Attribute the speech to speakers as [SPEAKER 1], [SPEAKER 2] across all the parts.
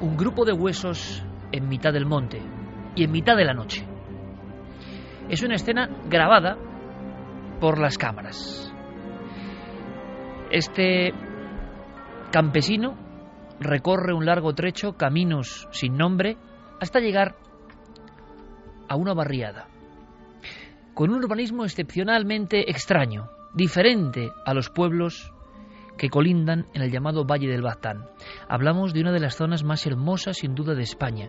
[SPEAKER 1] Un grupo de huesos en mitad del monte y en mitad de la noche. Es una escena grabada por las cámaras. Este campesino recorre un largo trecho, caminos sin nombre, hasta llegar a una barriada, con un urbanismo excepcionalmente extraño, diferente a los pueblos que colindan en el llamado Valle del Baztán. Hablamos de una de las zonas más hermosas sin duda de España,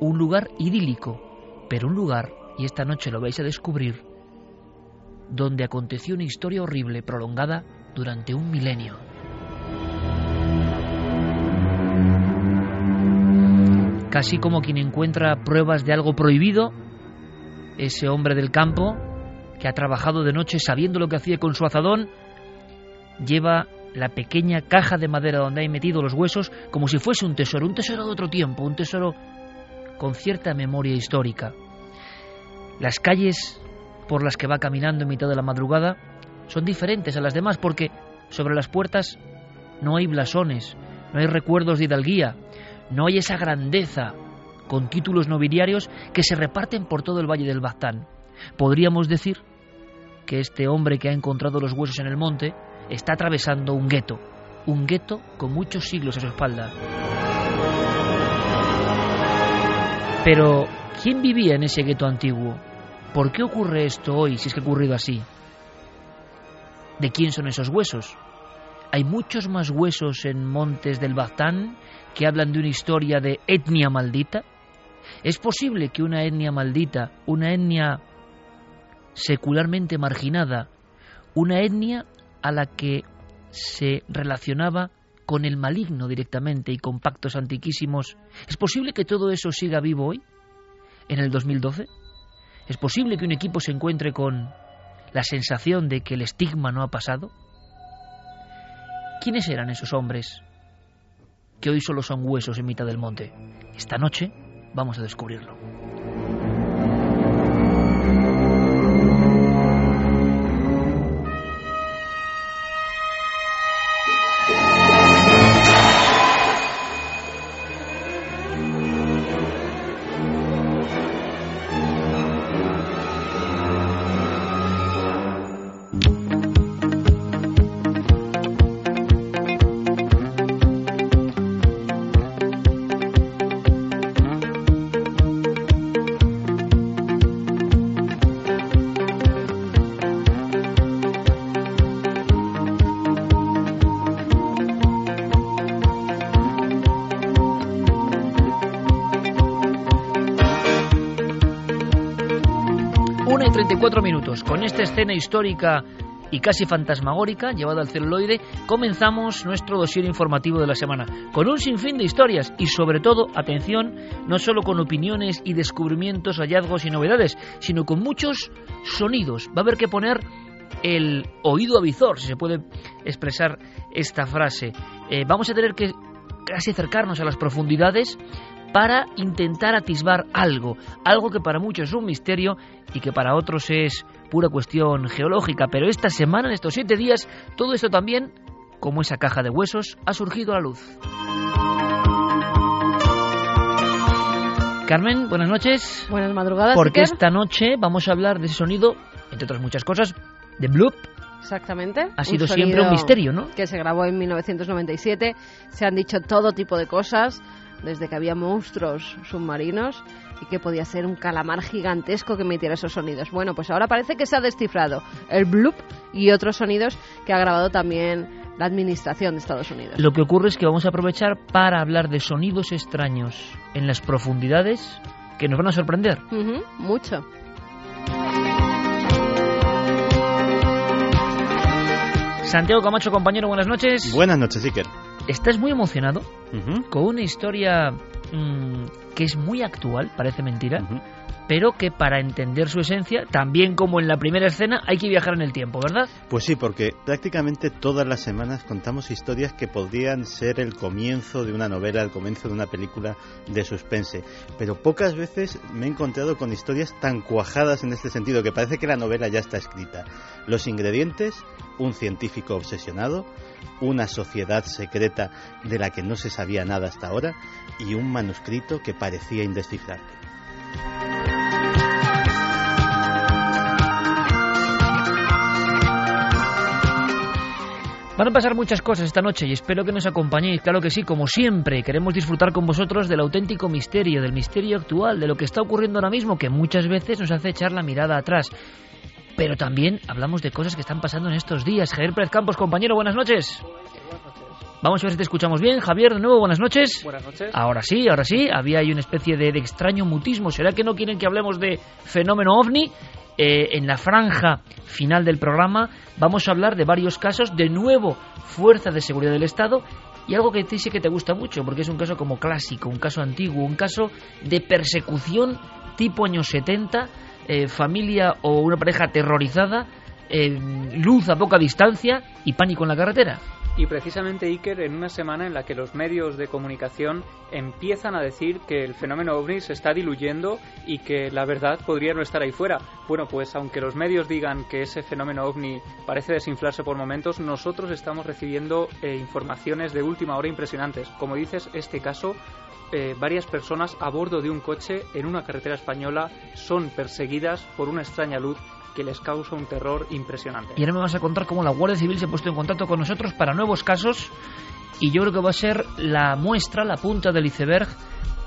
[SPEAKER 1] un lugar idílico, pero un lugar, y esta noche lo vais a descubrir, donde aconteció una historia horrible prolongada durante un milenio. Casi como quien encuentra pruebas de algo prohibido, ese hombre del campo, que ha trabajado de noche sabiendo lo que hacía con su azadón, lleva la pequeña caja de madera donde hay metido los huesos como si fuese un tesoro, un tesoro de otro tiempo, un tesoro con cierta memoria histórica. Las calles por las que va caminando en mitad de la madrugada son diferentes a las demás porque sobre las puertas no hay blasones, no hay recuerdos de hidalguía, no hay esa grandeza con títulos nobiliarios que se reparten por todo el Valle del Baztán. Podríamos decir que este hombre que ha encontrado los huesos en el monte está atravesando un gueto, un gueto con muchos siglos a su espalda. Pero, ¿quién vivía en ese gueto antiguo? ¿Por qué ocurre esto hoy, si es que ha ocurrido así? ¿De quién son esos huesos? Hay muchos más huesos en montes del Baztán que hablan de una historia de etnia maldita. ¿Es posible que una etnia maldita, una etnia secularmente marginada, una etnia a la que se relacionaba con el maligno directamente y con pactos antiquísimos. ¿Es posible que todo eso siga vivo hoy, en el 2012? ¿Es posible que un equipo se encuentre con la sensación de que el estigma no ha pasado? ¿Quiénes eran esos hombres que hoy solo son huesos en mitad del monte? Esta noche vamos a descubrirlo. Con esta escena histórica y casi fantasmagórica llevada al celuloide, comenzamos nuestro dossier informativo de la semana, con un sinfín de historias y sobre todo, atención, no solo con opiniones y descubrimientos, hallazgos y novedades, sino con muchos sonidos. Va a haber que poner el oído avizor, si se puede expresar esta frase. Eh, vamos a tener que casi acercarnos a las profundidades para intentar atisbar algo, algo que para muchos es un misterio y que para otros es pura cuestión geológica, pero esta semana, en estos siete días, todo esto también, como esa caja de huesos, ha surgido a la luz. Carmen, buenas noches.
[SPEAKER 2] Buenas madrugadas.
[SPEAKER 1] Porque
[SPEAKER 2] Iker.
[SPEAKER 1] esta noche vamos a hablar de ese sonido, entre otras muchas cosas, de Bloop.
[SPEAKER 2] Exactamente.
[SPEAKER 1] Ha sido
[SPEAKER 2] un
[SPEAKER 1] siempre un misterio, ¿no?
[SPEAKER 2] Que se grabó en 1997. Se han dicho todo tipo de cosas, desde que había monstruos submarinos y que podía ser un calamar gigantesco que emitiera esos sonidos. Bueno, pues ahora parece que se ha descifrado el bloop y otros sonidos que ha grabado también la administración de Estados Unidos.
[SPEAKER 1] Lo que ocurre es que vamos a aprovechar para hablar de sonidos extraños en las profundidades que nos van a sorprender.
[SPEAKER 2] Mucho.
[SPEAKER 1] Santiago Camacho, compañero, buenas noches.
[SPEAKER 3] Buenas noches, Iker.
[SPEAKER 1] Estás muy emocionado con una historia mm, que es muy actual, parece mentira. Pero que para entender su esencia, también como en la primera escena, hay que viajar en el tiempo, ¿verdad?
[SPEAKER 3] Pues sí, porque prácticamente todas las semanas contamos historias que podrían ser el comienzo de una novela, el comienzo de una película de suspense. Pero pocas veces me he encontrado con historias tan cuajadas en este sentido, que parece que la novela ya está escrita. Los ingredientes, un científico obsesionado, una sociedad secreta de la que no se sabía nada hasta ahora y un manuscrito que parecía indescifrable.
[SPEAKER 1] Van a pasar muchas cosas esta noche y espero que nos acompañéis. Claro que sí, como siempre, queremos disfrutar con vosotros del auténtico misterio, del misterio actual, de lo que está ocurriendo ahora mismo, que muchas veces nos hace echar la mirada atrás. Pero también hablamos de cosas que están pasando en estos días. Javier Pérez Campos, compañero, buenas noches. Vamos a ver si te escuchamos bien. Javier, de nuevo, buenas noches.
[SPEAKER 4] Buenas noches.
[SPEAKER 1] Ahora sí, ahora sí. Había ahí una especie de, de extraño mutismo. ¿Será que no quieren que hablemos de fenómeno ovni? Eh, en la franja final del programa vamos a hablar de varios casos. De nuevo, fuerzas de seguridad del Estado. Y algo que ti sí que te gusta mucho, porque es un caso como clásico, un caso antiguo, un caso de persecución tipo años 70, eh, familia o una pareja aterrorizada, eh, luz a poca distancia y pánico en la carretera.
[SPEAKER 4] Y precisamente Iker en una semana en la que los medios de comunicación empiezan a decir que el fenómeno ovni se está diluyendo y que la verdad podría no estar ahí fuera. Bueno, pues aunque los medios digan que ese fenómeno ovni parece desinflarse por momentos, nosotros estamos recibiendo eh, informaciones de última hora impresionantes. Como dices, este caso eh, varias personas a bordo de un coche en una carretera española son perseguidas por una extraña luz que les causa un terror impresionante.
[SPEAKER 1] Y ahora me vas a contar cómo la Guardia Civil se ha puesto en contacto con nosotros para nuevos casos y yo creo que va a ser la muestra, la punta del iceberg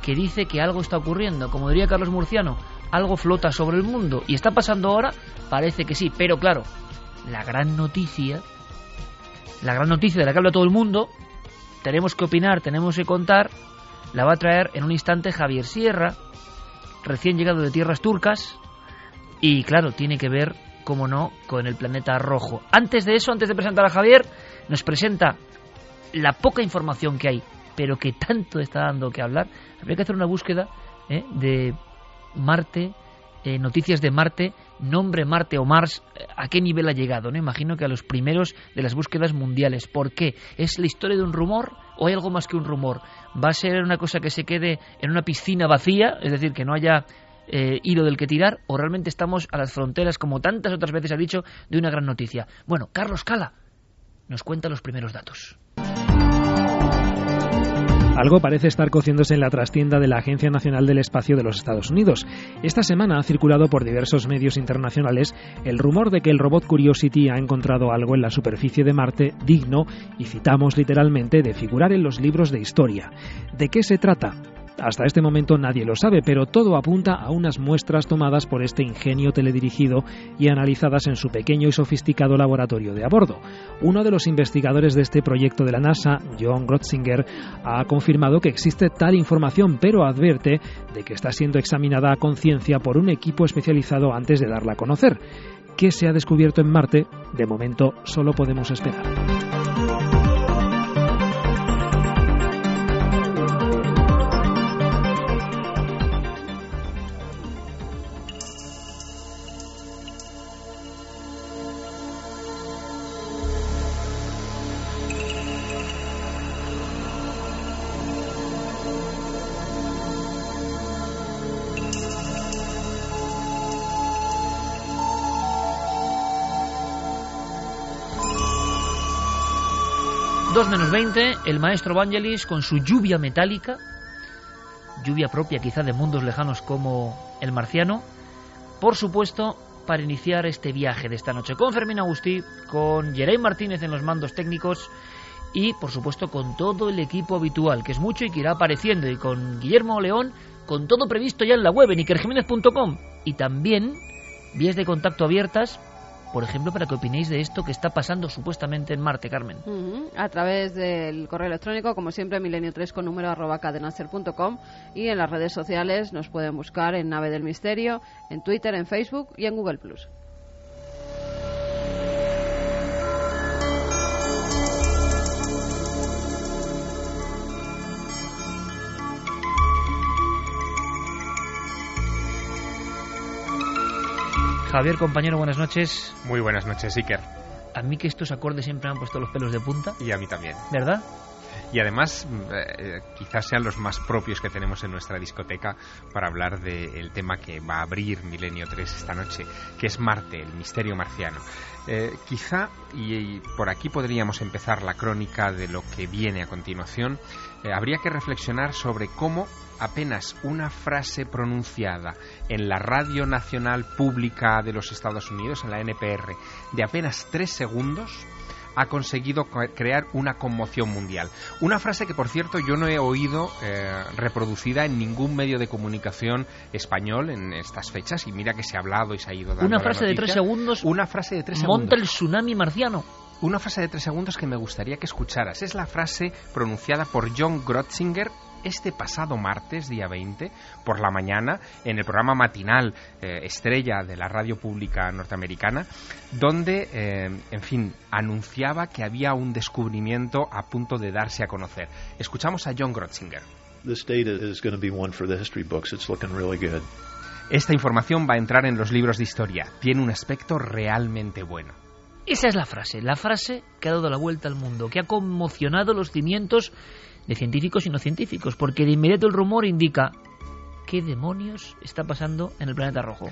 [SPEAKER 1] que dice que algo está ocurriendo. Como diría Carlos Murciano, algo flota sobre el mundo y está pasando ahora, parece que sí, pero claro, la gran noticia, la gran noticia de la que habla todo el mundo, tenemos que opinar, tenemos que contar, la va a traer en un instante Javier Sierra, recién llegado de tierras turcas, y claro, tiene que ver, como no, con el planeta rojo. Antes de eso, antes de presentar a Javier, nos presenta la poca información que hay, pero que tanto está dando que hablar. Habría que hacer una búsqueda ¿eh? de Marte, eh, noticias de Marte, nombre Marte o Mars, eh, a qué nivel ha llegado. ¿no? Imagino que a los primeros de las búsquedas mundiales. ¿Por qué? ¿Es la historia de un rumor o hay algo más que un rumor? ¿Va a ser una cosa que se quede en una piscina vacía, es decir, que no haya eh, hilo del que tirar o realmente estamos a las fronteras, como tantas otras veces ha dicho, de una gran noticia. Bueno, Carlos Cala nos cuenta los primeros datos.
[SPEAKER 5] Algo parece estar cociéndose en la trastienda de la Agencia Nacional del Espacio de los Estados Unidos. Esta semana ha circulado por diversos medios internacionales el rumor de que el robot Curiosity ha encontrado algo en la superficie de Marte digno, y citamos literalmente, de figurar en los libros de historia. ¿De qué se trata? Hasta este momento nadie lo sabe, pero todo apunta a unas muestras tomadas por este ingenio teledirigido y analizadas en su pequeño y sofisticado laboratorio de a bordo. Uno de los investigadores de este proyecto de la NASA, John Grotzinger, ha confirmado que existe tal información, pero advierte de que está siendo examinada a conciencia por un equipo especializado antes de darla a conocer. ¿Qué se ha descubierto en Marte? De momento solo podemos esperar.
[SPEAKER 1] 20, el maestro Vangelis con su lluvia metálica lluvia propia quizá de mundos lejanos como el marciano. Por supuesto, para iniciar este viaje de esta noche con Fermín Agustí, con Jeremy Martínez en los mandos técnicos y por supuesto con todo el equipo habitual, que es mucho y que irá apareciendo, y con Guillermo León, con todo previsto ya en la web en ikerjiménez.com y también vías de contacto abiertas por ejemplo, para que opinéis de esto que está pasando supuestamente en Marte, Carmen.
[SPEAKER 2] A través del correo electrónico, como siempre, milenio3 con número arroba cadenacer.com y en las redes sociales nos pueden buscar en Nave del Misterio, en Twitter, en Facebook y en Google Plus.
[SPEAKER 1] Javier, compañero, buenas noches.
[SPEAKER 6] Muy buenas noches, Iker.
[SPEAKER 1] A mí que estos acordes siempre me han puesto los pelos de punta.
[SPEAKER 6] Y a mí también.
[SPEAKER 1] ¿Verdad?
[SPEAKER 6] Y además, eh, quizás sean los más propios que tenemos en nuestra discoteca para hablar del tema que va a abrir Milenio 3 esta noche, que es Marte, el misterio marciano. Eh, quizá, y, por aquí podríamos empezar la crónica de lo que viene a continuación, eh, habría que reflexionar sobre cómo apenas una frase pronunciada en la Radio Nacional Pública de los Estados Unidos, en la NPR, de apenas tres segundos, ha conseguido crear una conmoción mundial. Una frase que, por cierto, yo no he oído eh, reproducida en ningún medio de comunicación español en estas fechas, y mira que se ha hablado y se ha ido dando
[SPEAKER 1] Una frase de tres segundos.
[SPEAKER 6] Una frase de tres segundos.
[SPEAKER 1] Monta el tsunami marciano
[SPEAKER 6] una frase de tres segundos que me gustaría que escucharas. Es la frase pronunciada por John Grotzinger este pasado martes, día 20, por la mañana, en el programa matinal eh, estrella de la radio pública norteamericana, donde, eh, en fin, anunciaba que había un descubrimiento a punto de darse a conocer. Escuchamos a John Grotzinger. Esta información va a entrar en los libros de historia. Tiene un aspecto realmente bueno.
[SPEAKER 1] Esa es la frase, la frase que ha dado la vuelta al mundo, que ha conmocionado los cimientos de científicos y no científicos, porque de inmediato el rumor indica qué demonios está pasando en el planeta rojo.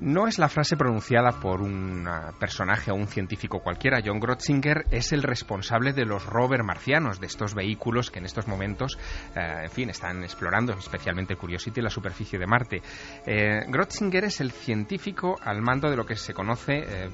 [SPEAKER 6] No es la frase pronunciada por un personaje o un científico cualquiera. John Grotzinger es el responsable de los rover marcianos, de estos vehículos que en estos momentos, eh, en fin, están explorando, especialmente Curiosity, la superficie de Marte. Eh, Grotzinger es el científico al mando de lo que se conoce eh,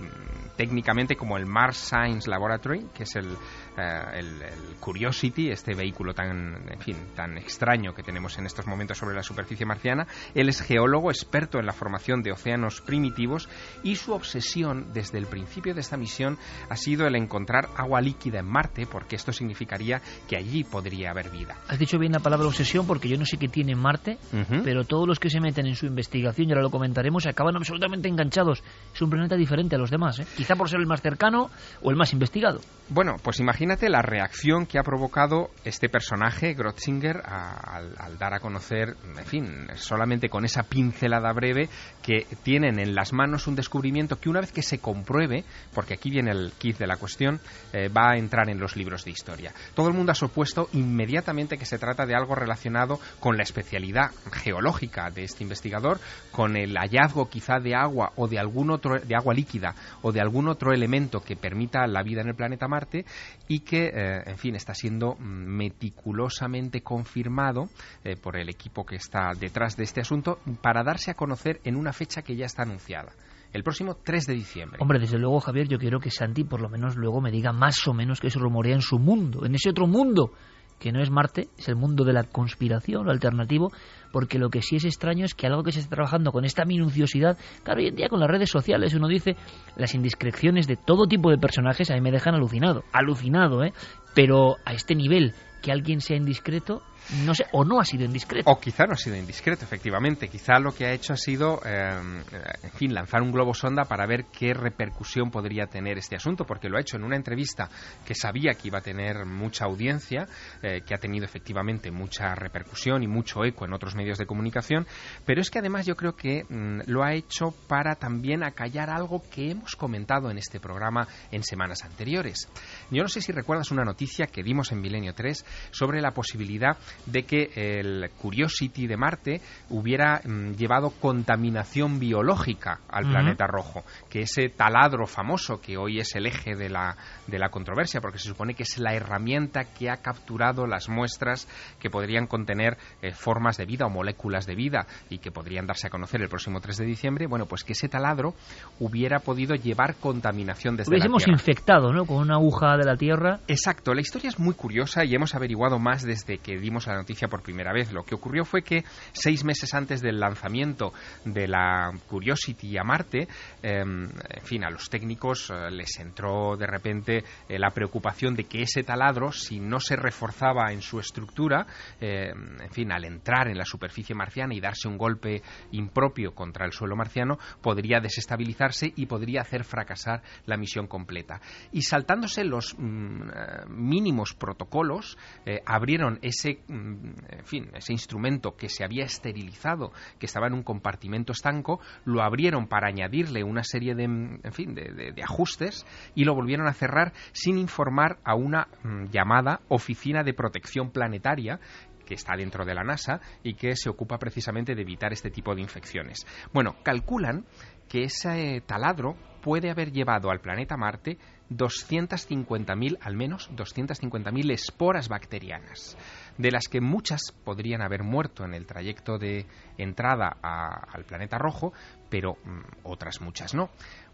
[SPEAKER 6] técnicamente como el Mars Science Laboratory, que es el, el, Curiosity, este vehículo tan, en fin, tan extraño que tenemos en estos momentos sobre la superficie marciana. Él es geólogo, experto en la formación de océanos primitivos y su obsesión desde el principio de esta misión ha sido el encontrar agua líquida en Marte, porque esto significaría que allí podría haber vida.
[SPEAKER 1] Has dicho bien la palabra obsesión porque yo no sé qué tiene Marte, pero todos los que se meten en su investigación, y ahora lo comentaremos, acaban absolutamente enganchados. Es un planeta diferente a los demás, ¿eh? quizá por ser el más cercano o el más investigado.
[SPEAKER 6] Bueno, pues imagínate la reacción que ha provocado este personaje, Grotzinger, al dar a conocer, en fin, solamente con esa pincelada breve que tiene en las manos un descubrimiento que una vez que se compruebe, porque aquí viene el kit de la cuestión, eh, va a entrar en los libros de historia. Todo el mundo ha supuesto inmediatamente que se trata de algo relacionado con la especialidad geológica de este investigador, con el hallazgo quizá de agua o de algún otro de agua líquida o de algún otro elemento que permita la vida en el planeta Marte y que, eh, en fin, está siendo meticulosamente confirmado eh, por el equipo que está detrás de este asunto para darse a conocer en una fecha que ya está anunciada. El próximo 3 de diciembre.
[SPEAKER 1] Hombre, desde luego, Javier, yo quiero que Santi por lo menos luego me diga más o menos que se rumorea en su mundo, en ese otro mundo que no es Marte, es el mundo de la conspiración, lo alternativo, porque lo que sí es extraño es que algo que se está trabajando con esta minuciosidad, claro, hoy en día con las redes sociales uno dice las indiscreciones de todo tipo de personajes a mí me dejan alucinado, alucinado, ¿eh? Pero a este nivel, que alguien sea indiscreto, no sé, o no ha sido indiscreto.
[SPEAKER 6] O quizá no ha sido indiscreto, efectivamente. Quizá lo que ha hecho ha sido, eh, en fin, lanzar un globo sonda para ver qué repercusión podría tener este asunto, porque lo ha hecho en una entrevista que sabía que iba a tener mucha audiencia, eh, que ha tenido efectivamente mucha repercusión y mucho eco en otros medios de comunicación, pero es que además yo creo que mm, lo ha hecho para también acallar algo que hemos comentado en este programa en semanas anteriores. Yo no sé si recuerdas una noticia que dimos en Milenio 3 sobre la posibilidad de que el Curiosity de Marte hubiera mm, llevado contaminación biológica al planeta rojo, que ese taladro famoso que hoy es el eje de la, de la controversia, porque se supone que es la herramienta que ha capturado las muestras que podrían contener eh, formas de vida o moléculas de vida y que podrían darse a conocer el próximo 3 de diciembre, bueno, pues que ese taladro hubiera podido llevar contaminación desde
[SPEAKER 1] Hubiésemos
[SPEAKER 6] la Tierra.
[SPEAKER 1] infectado, ¿no? Con una aguja de la Tierra.
[SPEAKER 6] Exacto, la historia es muy curiosa y hemos averiguado más desde que dimos la noticia por primera vez. Lo que ocurrió fue que seis meses antes del lanzamiento de la Curiosity a Marte, eh, en fin, a los técnicos eh, les entró de repente eh, la preocupación de que ese taladro, si no se reforzaba en su estructura, eh, en fin, al entrar en la superficie marciana y darse un golpe impropio contra el suelo marciano, podría desestabilizarse y podría hacer fracasar la misión completa. Y saltándose los mm, eh, mínimos protocolos, abrieron ese, en fin, ese instrumento que se había esterilizado, que estaba en un compartimento estanco, lo abrieron para añadirle una serie de, mm, de ajustes y lo volvieron a cerrar sin informar a una mm, llamada Oficina de Protección Planetaria que está dentro de la NASA y que se ocupa precisamente de evitar este tipo de infecciones. Bueno, calculan que ese taladro puede haber llevado al planeta Marte 250.000, al menos 250.000 esporas bacterianas, de las que muchas podrían haber muerto en el trayecto de entrada al planeta rojo, pero mm, otras muchas no.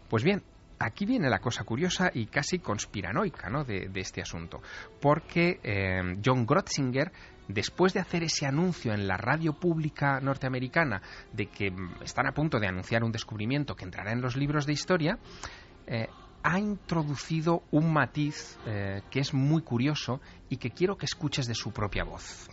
[SPEAKER 6] Pues bien, aquí viene la cosa curiosa y casi conspiranoica ¿no? de, de este asunto, porque eh, John Grotzinger, después de hacer ese anuncio en la radio pública norteamericana de que mm, están a punto de anunciar un descubrimiento que entrará en los libros de historia, eh, ha introducido un matiz eh, que es muy curioso y que quiero que escuches de su propia voz.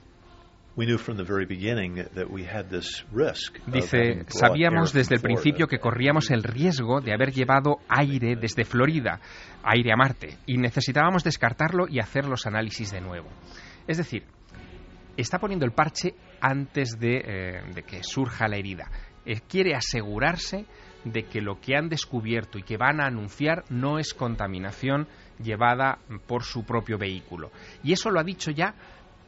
[SPEAKER 6] Dice, sabíamos desde el principio que corríamos el riesgo de haber llevado aire desde Florida, aire a Marte, y necesitábamos descartarlo y hacer los análisis de nuevo. Es decir, está poniendo el parche antes de, eh, de que surja la herida. Eh, quiere asegurarse de que lo que han descubierto y que van a anunciar no es contaminación llevada por su propio vehículo. Y eso lo ha dicho ya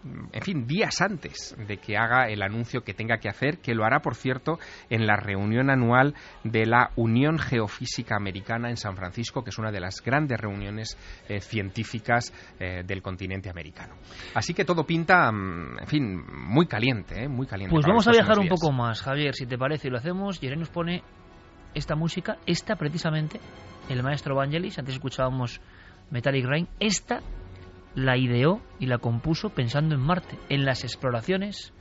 [SPEAKER 6] en fin, días antes de que haga el anuncio que tenga que hacer, que lo hará, por cierto, en la reunión anual de la Unión Geofísica Americana en San Francisco, que es una de las grandes reuniones eh, científicas eh, del continente americano. Así que todo pinta, mm, en fin, muy caliente, ¿eh? muy caliente.
[SPEAKER 1] Pues vamos a viajar un poco más, Javier, si te parece, y lo hacemos. Y nos pone esta música, esta precisamente, el maestro Vangelis, antes escuchábamos Metallic Rain, esta la ideó y la compuso pensando en Marte, en las exploraciones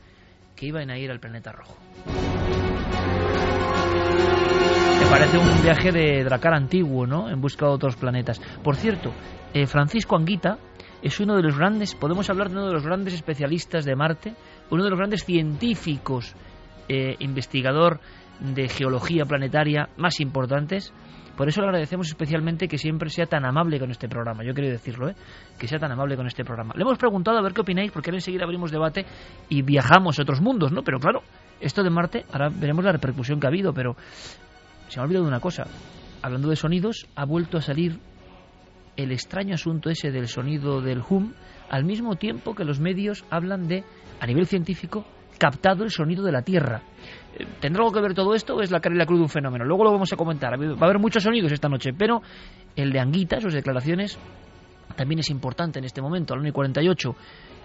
[SPEAKER 1] que iban a ir al planeta rojo. Me parece un viaje de Dracar antiguo, ¿no? En busca de otros planetas. Por cierto, eh, Francisco Anguita es uno de los grandes, podemos hablar de uno de los grandes especialistas de Marte, uno de los grandes científicos, eh, investigador de geología planetaria más importantes. Por eso le agradecemos especialmente que siempre sea tan amable con este programa. Yo quiero decirlo, ¿eh? que sea tan amable con este programa. Le hemos preguntado a ver qué opináis, porque ahora enseguida abrimos debate y viajamos a otros mundos, ¿no? Pero claro, esto de Marte, ahora veremos la repercusión que ha habido, pero se me ha olvidado de una cosa. Hablando de sonidos, ha vuelto a salir el extraño asunto ese del sonido del hum, al mismo tiempo que los medios hablan de, a nivel científico, captado el sonido de la Tierra. ¿Tendrá algo que ver todo esto es la cara y la cruz de un fenómeno? Luego lo vamos a comentar. Va a haber muchos sonidos esta noche, pero el de Anguita, sus declaraciones, también es importante en este momento, al 1 y 48.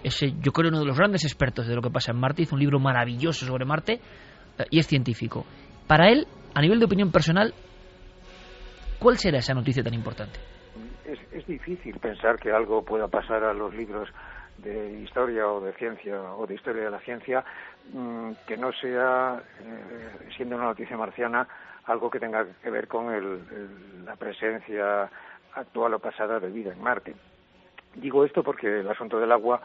[SPEAKER 1] Ese, yo creo, uno de los grandes expertos de lo que pasa en Marte, hizo un libro maravilloso sobre Marte eh, y es científico. Para él, a nivel de opinión personal, ¿cuál será esa noticia tan importante?
[SPEAKER 7] Es, es difícil pensar que algo pueda pasar a los libros de historia o de ciencia o de historia de la ciencia mmm, que no sea, eh, siendo una noticia marciana, algo que tenga que ver con el, el, la presencia actual o pasada de vida en Marte. Digo esto porque el asunto del agua,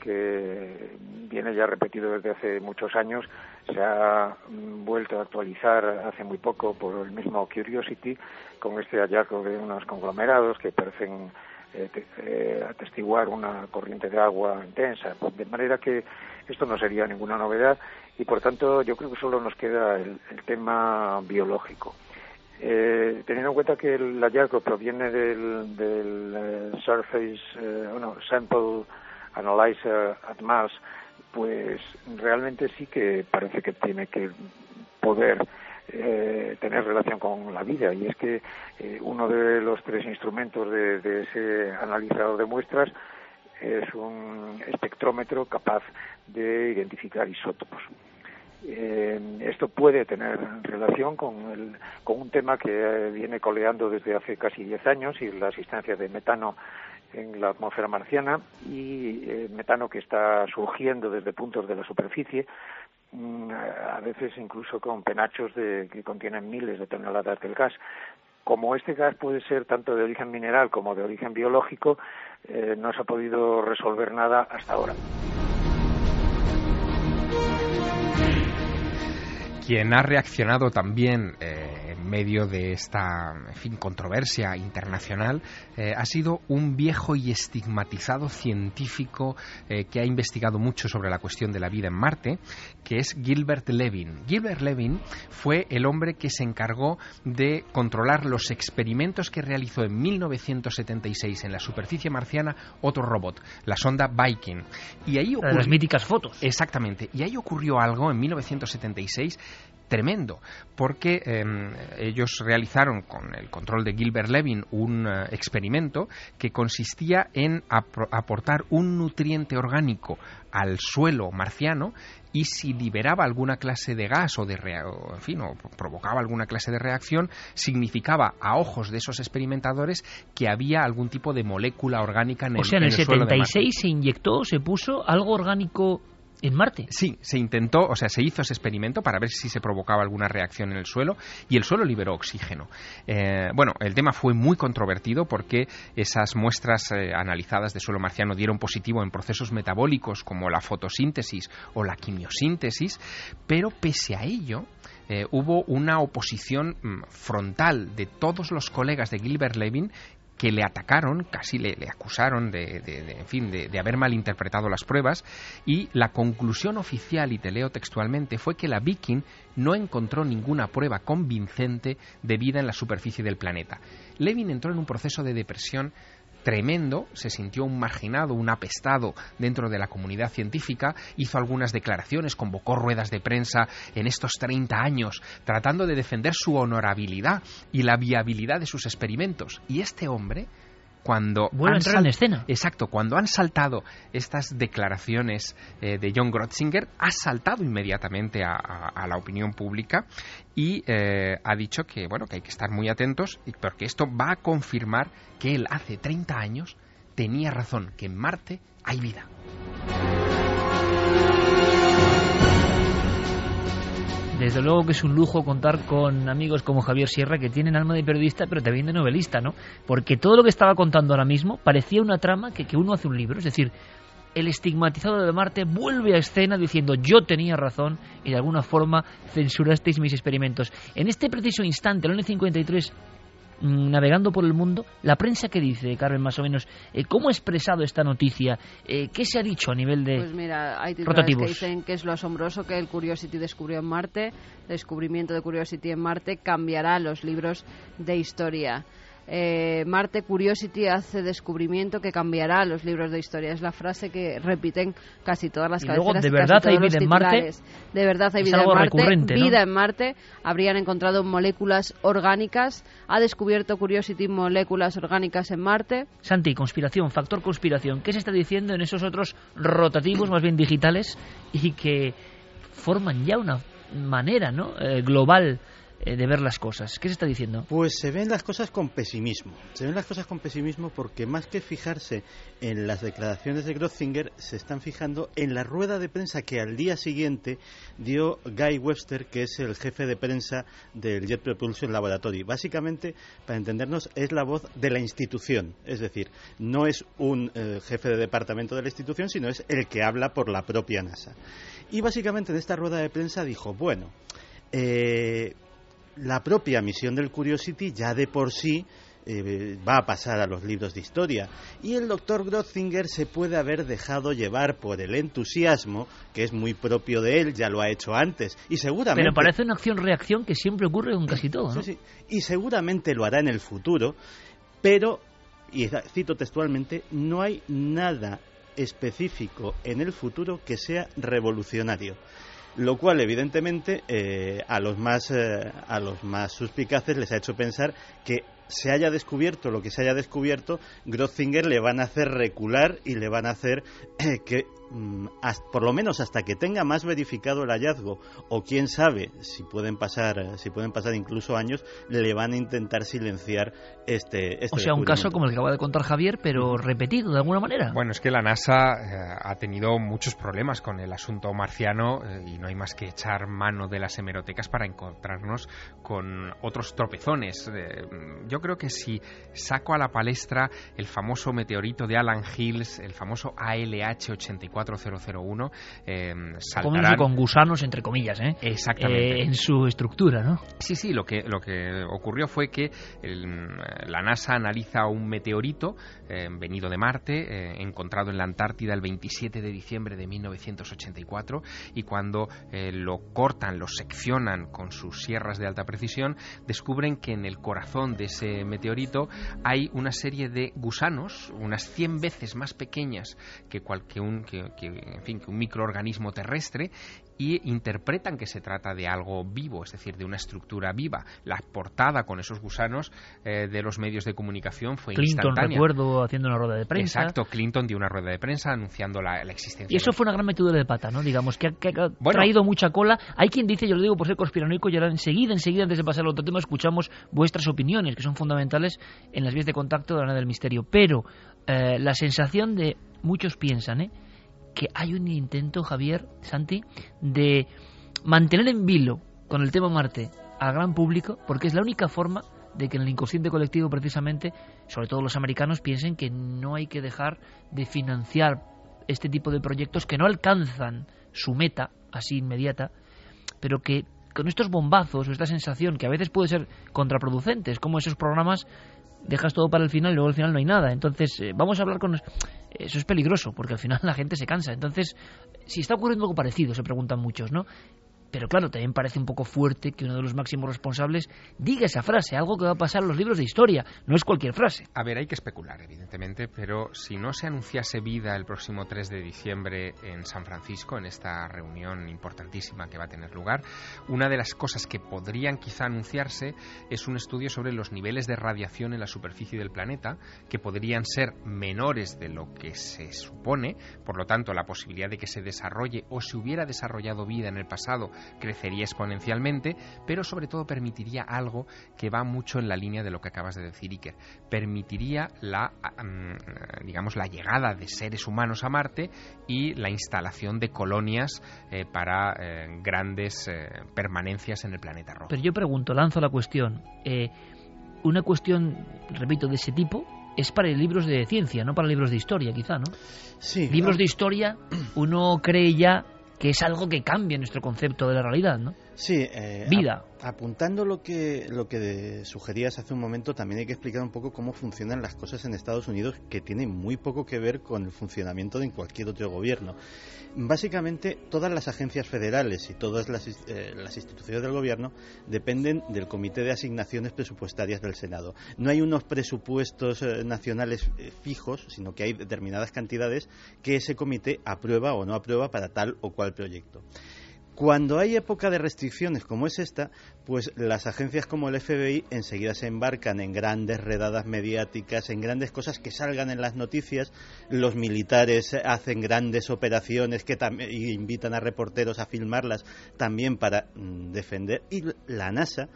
[SPEAKER 7] que viene ya repetido desde hace muchos años, se ha vuelto a actualizar hace muy poco por el mismo Curiosity con este hallazgo de unos conglomerados que parecen eh, te, eh, atestiguar una corriente de agua intensa, de manera que esto no sería ninguna novedad y por tanto yo creo que solo nos queda el, el tema biológico. Eh, teniendo en cuenta que el hallazgo proviene del, del uh, Surface, bueno, Sample Analyzer at Mars, pues realmente sí que parece que tiene que poder eh, tener relación con la vida y es que eh, uno de los tres instrumentos de, ese analizador de muestras es un espectrómetro capaz de identificar isótopos. Eh, esto puede tener relación con, el, con un tema que viene coleando desde hace casi 10 años y la existencia de metano en la atmósfera marciana y eh, metano que está surgiendo desde puntos de la superficie, a veces incluso con penachos de, que contienen miles de toneladas del gas. Como este gas puede ser tanto de origen mineral como de origen biológico, eh, no se ha podido resolver nada hasta ahora.
[SPEAKER 6] Quien ha reaccionado también eh, en medio de esta en fin, controversia internacional eh, ha sido un viejo y estigmatizado científico eh, que ha investigado mucho sobre la cuestión de la vida en Marte, que es Gilbert Levin. Gilbert Levin fue el hombre que se encargó de controlar los experimentos que realizó en 1976 en la superficie marciana otro robot, la sonda Viking.
[SPEAKER 1] Y ahí ocurrió... Las míticas fotos.
[SPEAKER 6] Exactamente. Y ahí ocurrió algo en 1976 tremendo, porque eh, ellos realizaron con el control de Gilbert Levin un uh, experimento que consistía en ap aportar un nutriente orgánico al suelo marciano y si liberaba alguna clase de gas o de o, en fin, o provocaba alguna clase de reacción, significaba a ojos de esos experimentadores que había algún tipo de molécula orgánica en el,
[SPEAKER 1] o sea, en el,
[SPEAKER 6] en el
[SPEAKER 1] 76 se inyectó, se puso algo orgánico en Marte.
[SPEAKER 6] Sí, se intentó, o sea, se hizo ese experimento para ver si se provocaba alguna reacción en el suelo y el suelo liberó oxígeno. Eh, bueno, el tema fue muy controvertido porque esas muestras eh, analizadas de suelo marciano dieron positivo en procesos metabólicos como la fotosíntesis o la quimiosíntesis, pero pese a ello, eh, hubo una oposición mm, frontal de todos los colegas de Gilbert Levin que le atacaron, casi le, acusaron de, de, de, en fin, de, de, haber malinterpretado las pruebas y la conclusión oficial, y te leo textualmente, fue que la Viking no encontró ninguna prueba convincente de vida en la superficie del planeta. Levin entró en un proceso de depresión tremendo, se sintió un marginado, un apestado dentro de la comunidad científica, hizo algunas declaraciones, convocó ruedas de prensa en estos 30 años, tratando de defender su honorabilidad y la viabilidad de sus experimentos. Y este hombre, cuando
[SPEAKER 1] Vuelve a entrar en escena.
[SPEAKER 6] Exacto, cuando han saltado estas declaraciones eh, de John Grotzinger, ha saltado inmediatamente a, a, a la opinión pública y eh, ha dicho que bueno que hay que estar muy atentos porque esto va a confirmar que él hace 30 años tenía razón, que en Marte hay vida.
[SPEAKER 1] Desde luego que es un lujo contar con amigos como Javier Sierra que tienen alma de periodista pero también de novelista, ¿no? Porque todo lo que estaba contando ahora mismo parecía una trama que, que uno hace un libro, es decir, el estigmatizado de Marte vuelve a escena diciendo yo tenía razón y de alguna forma censurasteis mis experimentos. En este preciso instante, el año 53, navegando por el mundo, la prensa que dice, Carmen, más o menos, eh, ¿cómo ha expresado esta noticia? Eh, ¿Qué se ha dicho a nivel de
[SPEAKER 2] Pues mira, hay
[SPEAKER 1] rotativos?
[SPEAKER 2] que dicen que es lo asombroso que el Curiosity descubrió en Marte, el descubrimiento de Curiosity en Marte cambiará los libros de historia. Eh, Marte Curiosity hace descubrimiento que cambiará los libros de historia. Es la frase que repiten casi todas las
[SPEAKER 1] Y luego, ¿de verdad hay vida en Marte?
[SPEAKER 2] De verdad hay vida en Marte.
[SPEAKER 1] recurrente, ¿no?
[SPEAKER 2] Vida en Marte. Habrían encontrado moléculas orgánicas. Ha descubierto Curiosity moléculas orgánicas en Marte.
[SPEAKER 1] Santi, conspiración, factor conspiración. ¿Qué se está diciendo en esos otros rotativos, más bien digitales, y que forman ya una manera ¿no? Eh, global de ver las cosas? ¿Qué se está diciendo?
[SPEAKER 3] Pues se ven las cosas con pesimismo. Se ven las cosas con pesimismo porque más que fijarse en las declaraciones de Grotzinger, se están fijando en la rueda de prensa que al día siguiente dio Guy Webster, que es el jefe de prensa del Jet Propulsion Laboratory. Básicamente, para entendernos, es la voz de la institución. Es decir, no es un eh, jefe de departamento de la institución, sino es el que habla por la propia NASA. Y básicamente en esta rueda de prensa dijo, bueno, eh, la propia misión del Curiosity ya de por sí eh, va a pasar a los libros de historia. Y el doctor Grotzinger se puede haber dejado llevar por el entusiasmo, que es muy propio de él, ya lo ha hecho antes. Y seguramente.
[SPEAKER 1] Pero parece una acción-reacción que siempre ocurre con casi todo, ¿no?
[SPEAKER 3] Sí, sí. Y seguramente lo hará en el futuro, pero, y cito textualmente, no hay nada específico en el futuro que sea revolucionario lo cual evidentemente eh, a los más eh, a los más suspicaces les ha hecho pensar que se haya descubierto lo que se haya descubierto, Grotzinger le van a hacer recular y le van a hacer eh, que por lo menos hasta que tenga más verificado el hallazgo o quién sabe si pueden pasar si pueden pasar incluso años le van a intentar silenciar este, este
[SPEAKER 1] o sea un caso como el que acaba de contar Javier pero repetido de alguna manera.
[SPEAKER 6] Bueno es que la NASA eh, ha tenido muchos problemas con el asunto marciano eh, y no hay más que echar mano de las hemerotecas para encontrarnos con otros tropezones. Eh, yo creo que si saco a la palestra el famoso meteorito de Alan Hills el famoso ALH 84 4001 eh,
[SPEAKER 1] con gusanos, entre comillas, ¿eh?
[SPEAKER 6] Exactamente.
[SPEAKER 1] Eh, en su estructura, ¿no?
[SPEAKER 6] Sí, sí, lo que, lo que ocurrió fue que la NASA analiza un meteorito eh, venido de Marte, encontrado en la Antártida el 27 de diciembre de 1984, y cuando lo cortan, lo seccionan con sus sierras de alta precisión, descubren que en el corazón de ese meteorito hay una serie de gusanos, unas 100 veces más pequeñas que, cual, un, que, que, en fin, que un microorganismo terrestre y interpretan que se trata de algo vivo, es decir, de una estructura viva. La portada con esos gusanos eh, de los medios de comunicación fue
[SPEAKER 1] Clinton,
[SPEAKER 6] instantánea.
[SPEAKER 1] recuerdo, haciendo una rueda de prensa.
[SPEAKER 6] Exacto, Clinton dio una rueda de prensa anunciando la, existencia.
[SPEAKER 1] Y eso fue una gran metida de pata, ¿no? Digamos, que ha, traído mucha cola. Hay quien dice, yo lo digo por ser conspiranoico, y ahora enseguida, enseguida, antes de pasar al otro tema, escuchamos vuestras opiniones, que son fundamentales en las vías de contacto de la del misterio. Pero eh, la sensación de muchos piensan, ¿eh? Que hay un intento, Javier, Santi, de mantener en vilo con el tema Marte al gran público, porque es la única forma de que en el inconsciente colectivo, precisamente, sobre todo los americanos, piensen que no hay que dejar de financiar este tipo de proyectos que no alcanzan su meta así inmediata, pero que con estos bombazos o esta sensación que a veces puede ser contraproducente, es como esos programas dejas todo para el final y luego al final no hay nada. Entonces, eh, vamos a hablar con... Eso es peligroso, porque al final la gente se cansa. Entonces, si está ocurriendo algo parecido, se preguntan muchos, ¿no? Pero claro, también parece un poco fuerte que uno de los máximos responsables diga esa frase, algo que va a pasar en los libros de historia. No es cualquier frase.
[SPEAKER 6] A ver, hay que especular, evidentemente, pero si no se anunciase vida el próximo 3 de diciembre en San Francisco, en esta reunión importantísima que va a tener lugar, una de las cosas que podrían quizá anunciarse es un estudio sobre los niveles de radiación en la superficie del planeta, que podrían ser menores de lo que se supone, por lo tanto, la posibilidad de que se desarrolle o se hubiera desarrollado vida en el pasado crecería exponencialmente, pero sobre todo permitiría algo que va mucho en la línea de lo que acabas de decir, Iker. Permitiría la, digamos, la llegada de seres humanos a Marte y la instalación de colonias eh, para eh, grandes eh, permanencias en el planeta rojo.
[SPEAKER 1] Pero yo pregunto, lanzo la cuestión. una cuestión, repito, de ese tipo es para libros de ciencia, no para libros de historia, quizá, ¿no?
[SPEAKER 3] Sí.
[SPEAKER 1] Libros de historia, uno cree ya que es algo que cambia nuestro concepto de la realidad, ¿no?
[SPEAKER 3] Sí, eh,
[SPEAKER 1] vida.
[SPEAKER 3] apuntando lo que lo que sugerías hace un momento, también hay que explicar un poco cómo funcionan las cosas en Estados Unidos, que tiene muy poco que ver con el funcionamiento de cualquier otro gobierno. Básicamente, todas las agencias federales y todas las, eh, las instituciones del gobierno dependen del Comité de Asignaciones Presupuestarias del Senado. No hay unos presupuestos eh, nacionales fijos, sino que hay determinadas cantidades que ese comité aprueba o no aprueba para tal o cual proyecto. Cuando hay época de restricciones como es esta, pues las agencias como el FBI enseguida se embarcan en grandes redadas mediáticas, en grandes cosas que salgan en las noticias. Los militares hacen grandes operaciones que invitan a reporteros a filmarlas también para mm, defender. Y la NASA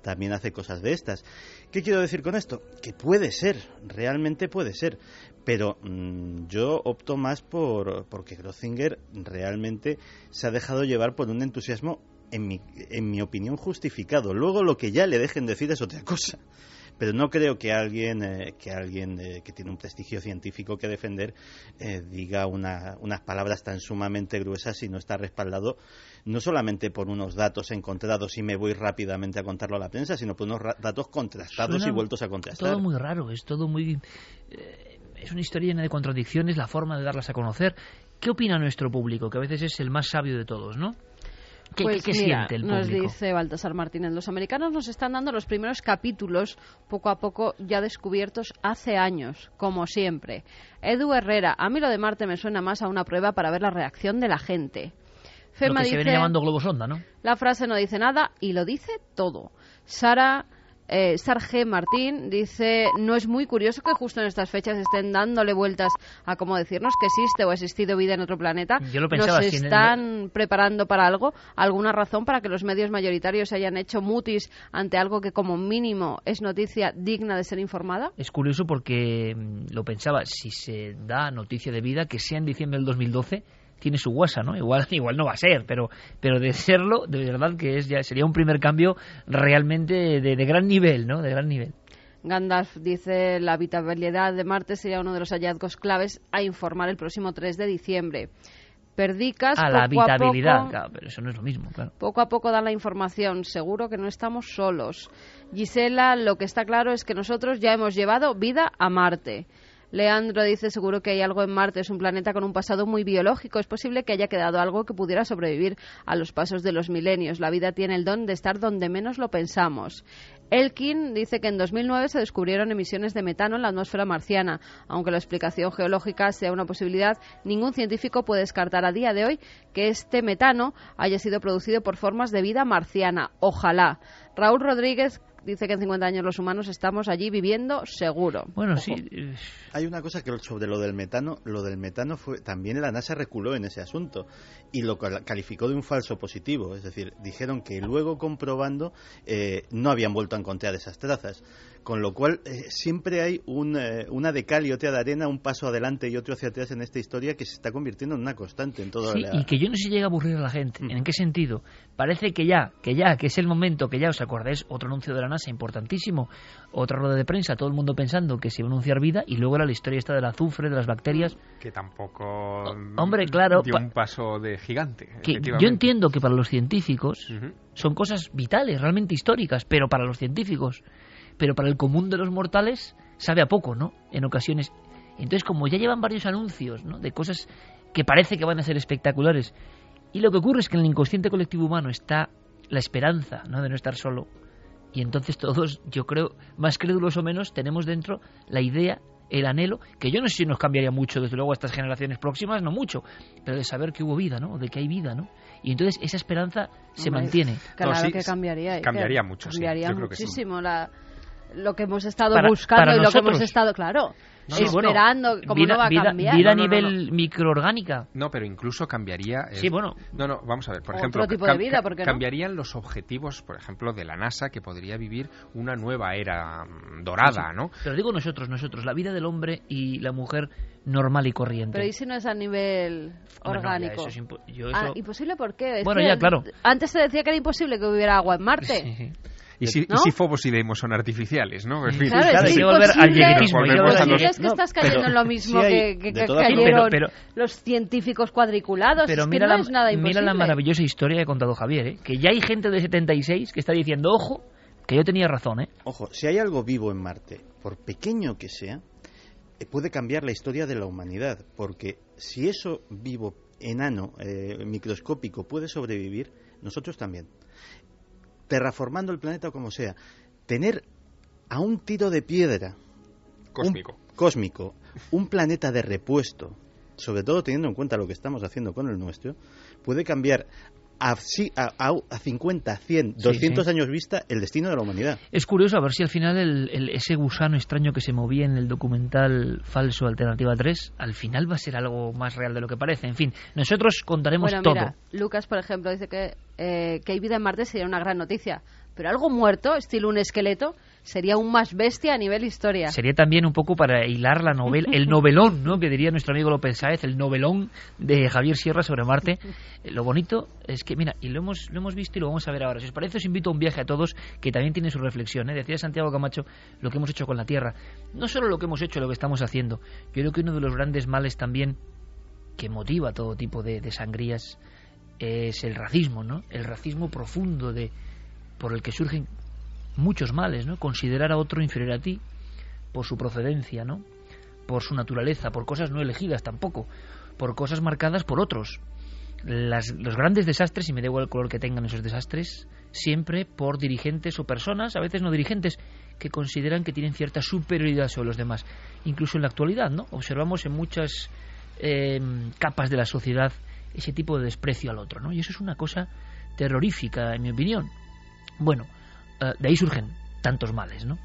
[SPEAKER 3] también hace cosas de estas. ¿Qué quiero decir con esto? Que puede ser, realmente puede ser, pero mm, yo opto más por porque Grotzinger realmente se ha dejado llevar por un entusiasmo, en mi, en mi opinión, justificado. Luego lo que ya le dejen decir es otra cosa pero no creo que alguien eh, que alguien eh, que tiene un prestigio científico que defender eh, diga unas palabras tan sumamente gruesas si no está respaldado no solamente por unos datos encontrados y me voy rápidamente a contarlo a la prensa, sino por unos datos contrastados y vueltos a contrastar.
[SPEAKER 1] Todo muy raro, es todo muy es una historia llena de contradicciones, la forma de darlas a conocer. ¿Qué opina nuestro público, que a veces es el más sabio de todos, no? ¿Qué,
[SPEAKER 2] Pues
[SPEAKER 1] qué-
[SPEAKER 2] mira,
[SPEAKER 1] siente el
[SPEAKER 2] nos
[SPEAKER 1] público?
[SPEAKER 2] dice Baltasar Martínez, los americanos nos están dando los primeros capítulos, poco a poco ya descubiertos hace años, como siempre. Edu Herrera, a mí lo de Marte me suena más a una prueba para ver la reacción de la gente.
[SPEAKER 1] Lo
[SPEAKER 2] Fema
[SPEAKER 1] que se
[SPEAKER 2] dice,
[SPEAKER 1] viene llamando globo sonda, ¿no?
[SPEAKER 2] la frase no dice nada y lo dice todo. Sara eh, Sarge Martín dice, no es muy curioso que justo en estas fechas estén dándole vueltas a cómo decirnos que existe o ha existido vida en otro planeta.
[SPEAKER 1] Yo lo pensaba,
[SPEAKER 2] Nos
[SPEAKER 1] el-
[SPEAKER 2] están preparando para algo, alguna razón para que los medios mayoritarios se hayan hecho mutis ante algo que como mínimo es noticia digna de ser informada.
[SPEAKER 1] Es curioso porque mm, lo pensaba, si se da noticia de vida, que sea en diciembre del 2012, tiene su guasa, ¿no? Igual, igual no va a ser, pero, pero de serlo, de verdad que es ya sería un primer cambio realmente de, de gran nivel, ¿no? De gran nivel.
[SPEAKER 2] Gandalf dice la habitabilidad de Marte sería uno de los hallazgos claves a informar el próximo 3 de diciembre. Perdicas,
[SPEAKER 1] A la
[SPEAKER 2] a
[SPEAKER 1] habitabilidad,
[SPEAKER 2] poco-
[SPEAKER 1] claro, pero eso no es lo mismo, claro.
[SPEAKER 2] Poco a poco dan la información, seguro que no estamos solos. Gisela, lo que está claro es que nosotros ya hemos llevado vida a Marte. Leandro dice, seguro que hay algo en Marte, es un planeta con un pasado muy biológico, es posible que haya quedado algo que pudiera sobrevivir a los pasos de los milenios. La vida tiene el don de estar donde menos lo pensamos. Elkin dice que en 2009 se descubrieron emisiones de metano en la atmósfera marciana. Aunque la explicación geológica sea una posibilidad, ningún científico puede descartar a día de hoy que este metano haya sido producido por formas de vida marciana. Ojalá. Raúl Rodríguez dice que en 50 años los humanos estamos allí viviendo seguro.
[SPEAKER 1] Bueno,
[SPEAKER 2] Ojo.
[SPEAKER 1] sí,
[SPEAKER 3] Hay una cosa que sobre lo del metano, lo del metano fue también la NASA reculó en ese asunto y lo cal- calificó de un falso positivo, es decir, dijeron que luego comprobando eh, no habían vuelto a encontrar esas trazas, con lo cual eh, siempre hay un, eh, una de cal y otra de arena, un paso adelante y otro hacia atrás en esta historia que se está convirtiendo en una constante en todo
[SPEAKER 1] Sí, y que yo no sé si llega a aburrir a la gente. ¿En qué sentido? Parece que ya, que ya, que es el momento, que ya, ¿os acordáis? Otro anuncio de la NASA importantísimo, otra rueda de prensa, todo el mundo pensando que se iba a anunciar vida, y luego era la historia esta del azufre, de las bacterias.
[SPEAKER 6] Que tampoco mm,
[SPEAKER 1] hombre, claro,
[SPEAKER 6] dio
[SPEAKER 1] pa-
[SPEAKER 6] un paso de gigante.
[SPEAKER 1] Que yo entiendo que para los científicos son cosas vitales, realmente históricas, pero para los científicos, pero para el común de los mortales sabe a poco, ¿no? En ocasiones. Entonces, como ya llevan varios anuncios, ¿no? De cosas que parece que van a ser espectaculares, y lo que ocurre es que en el inconsciente colectivo humano está la esperanza, ¿no? De no estar solo. Y entonces todos, yo creo, más crédulos o menos, tenemos dentro la idea, el anhelo, que yo no sé si nos cambiaría mucho, desde luego, a estas generaciones próximas, no mucho, pero de saber que hubo vida, ¿no? De que hay vida, ¿no? Y entonces esa esperanza se
[SPEAKER 2] Hombre,
[SPEAKER 1] mantiene.
[SPEAKER 2] Claro
[SPEAKER 6] No, sí,
[SPEAKER 2] que cambiaría. Iker.
[SPEAKER 6] cambiaría mucho, sí,
[SPEAKER 2] Cambiaría
[SPEAKER 6] yo creo que sí.
[SPEAKER 2] muchísimo la, lo que hemos estado
[SPEAKER 1] Para-
[SPEAKER 2] buscando
[SPEAKER 1] para
[SPEAKER 2] y lo que hemos
[SPEAKER 1] nosotros.
[SPEAKER 2] estado, claro,
[SPEAKER 1] Sí, bueno,
[SPEAKER 2] esperando, cómo
[SPEAKER 1] vida,
[SPEAKER 2] no va a
[SPEAKER 1] vida-
[SPEAKER 2] cambiar.
[SPEAKER 1] vida a
[SPEAKER 6] No, no, no,
[SPEAKER 1] nivel microorgánica.
[SPEAKER 6] No, pero incluso cambiaría. el-
[SPEAKER 1] Sí, bueno.
[SPEAKER 6] No, no, vamos a ver. Por
[SPEAKER 2] Otro
[SPEAKER 6] ejemplo,
[SPEAKER 2] tipo de vida, ¿por qué no?
[SPEAKER 6] cambiarían los objetivos, por ejemplo, de la NASA, que podría vivir una nueva era mm, dorada, ¿no?
[SPEAKER 1] Pero digo nosotros, nosotros, la vida del hombre y la mujer normal y corriente.
[SPEAKER 2] Pero ¿y si no es a nivel
[SPEAKER 1] Hombre, no, ya,
[SPEAKER 2] orgánico?
[SPEAKER 1] eso es impo- yo
[SPEAKER 2] Ah,
[SPEAKER 1] eso-
[SPEAKER 2] ¿Imposible por qué? Es
[SPEAKER 1] Bueno, ya, claro.
[SPEAKER 2] Antes se decía que era imposible que hubiera agua en Marte.
[SPEAKER 1] Sí, sí.
[SPEAKER 6] Y si,
[SPEAKER 2] ¿No?
[SPEAKER 6] y si Phobos y Deimos son artificiales, ¿no? En fin.
[SPEAKER 2] Claro,
[SPEAKER 1] Claro,
[SPEAKER 2] es
[SPEAKER 1] hay
[SPEAKER 2] que
[SPEAKER 1] volver al al
[SPEAKER 6] los-
[SPEAKER 2] ¿Crees que
[SPEAKER 3] No,
[SPEAKER 2] estás
[SPEAKER 3] pero
[SPEAKER 2] cayendo en lo mismo
[SPEAKER 3] sí hay-
[SPEAKER 2] que, que- cayeron
[SPEAKER 1] Pero-
[SPEAKER 2] los científicos cuadriculados?
[SPEAKER 1] Pero
[SPEAKER 2] es que
[SPEAKER 1] mira,
[SPEAKER 2] no
[SPEAKER 1] la,
[SPEAKER 2] es nada
[SPEAKER 1] mira la maravillosa historia que ha contado Javier, ¿eh? que ya hay gente de 76 que está diciendo, ojo, que yo tenía razón, ¿eh?
[SPEAKER 3] Ojo, si hay algo vivo en Marte, por pequeño que sea, eh, puede cambiar la historia de la humanidad, porque si eso vivo, enano, eh, microscópico, puede sobrevivir, nosotros también. Terraformando el planeta o como sea, tener a un tiro de piedra
[SPEAKER 6] Cósmico.
[SPEAKER 3] un- cósmico, un planeta de repuesto, sobre todo teniendo en cuenta lo que estamos haciendo con el nuestro, puede cambiar a, sí, a, a- a 50, 100,
[SPEAKER 1] Sí,
[SPEAKER 3] 200
[SPEAKER 1] sí.
[SPEAKER 3] años vista el destino de la humanidad.
[SPEAKER 1] Es curioso a ver si al final el- el- ese gusano extraño que se movía en el documental falso Alternativa 3, al final va a ser algo más real de lo que parece. En fin, nosotros contaremos
[SPEAKER 2] Bueno,
[SPEAKER 1] todo.
[SPEAKER 2] mira, Lucas, por ejemplo, dice que, eh, que hay vida en Marte sería una gran noticia. Pero algo muerto, estilo un esqueleto, sería aún más bestia a nivel historia.
[SPEAKER 1] Sería también un poco para hilar la novela, el novelón, ¿no? Que diría nuestro amigo López Sáez, el novelón de Javier Sierra sobre Marte. Eh, Lo bonito es que, mira, y lo hemos, lo hemos visto y lo vamos a ver ahora. Si os parece, os invito a un viaje a todos que también tiene su reflexión. ¿eh? Decía Santiago Camacho lo que hemos hecho con la Tierra. No solo lo que hemos hecho, lo que estamos haciendo. Yo creo que uno de los grandes males también que motiva todo tipo de, de sangrías es el racismo, ¿no? El racismo profundo de por el que surgen muchos males, ¿no? Considerar a otro inferior a ti por su procedencia, ¿no? Por su naturaleza, por cosas no elegidas tampoco, por cosas marcadas por otros. los grandes desastres, y me da igual el color que tengan esos desastres, siempre por dirigentes o personas, a veces no dirigentes, que consideran que tienen cierta superioridad sobre los demás. Incluso en la actualidad, ¿no? Observamos en muchas eh, capas de la sociedad ese tipo de desprecio al otro, ¿no? Y eso es una cosa terrorífica, en mi opinión. Bueno, eh, de ahí surgen tantos males, ¿no?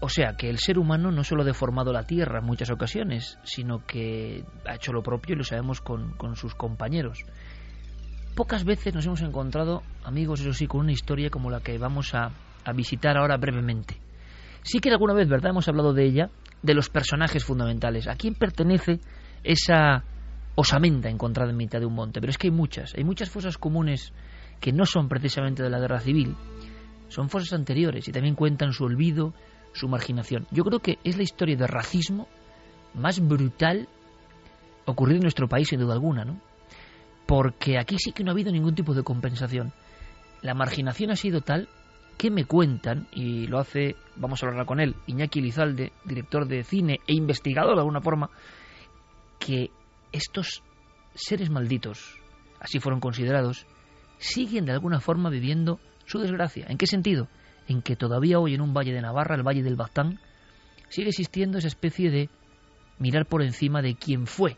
[SPEAKER 1] O sea que el ser humano no solo ha deformado la Tierra en muchas ocasiones, sino que ha hecho lo propio y lo sabemos con, con sus compañeros. Pocas veces nos hemos encontrado, amigos, eso sí, con una historia como la que vamos a, a visitar ahora brevemente. Sí que alguna vez, ¿verdad? Hemos hablado de ella, de los personajes fundamentales. ¿A quién pertenece esa osamenta encontrada en mitad de un monte? Pero es que hay muchas, hay muchas fosas comunes que no son precisamente de la guerra civil, son fosas anteriores y también cuentan su olvido, su marginación. Yo creo que es la historia de racismo más brutal ocurrida en nuestro país, sin duda alguna, ¿no? Porque aquí sí que no ha habido ningún tipo de compensación. La marginación ha sido tal que me cuentan, y lo hace, vamos a hablar con él, Iñaki Lizalde, director de cine e investigador de alguna forma, que estos seres malditos, así fueron considerados, siguen de alguna forma viviendo su desgracia. ¿En qué sentido? En que todavía hoy en un valle de Navarra, el valle del Baztán, sigue existiendo esa especie de mirar por encima de quien fue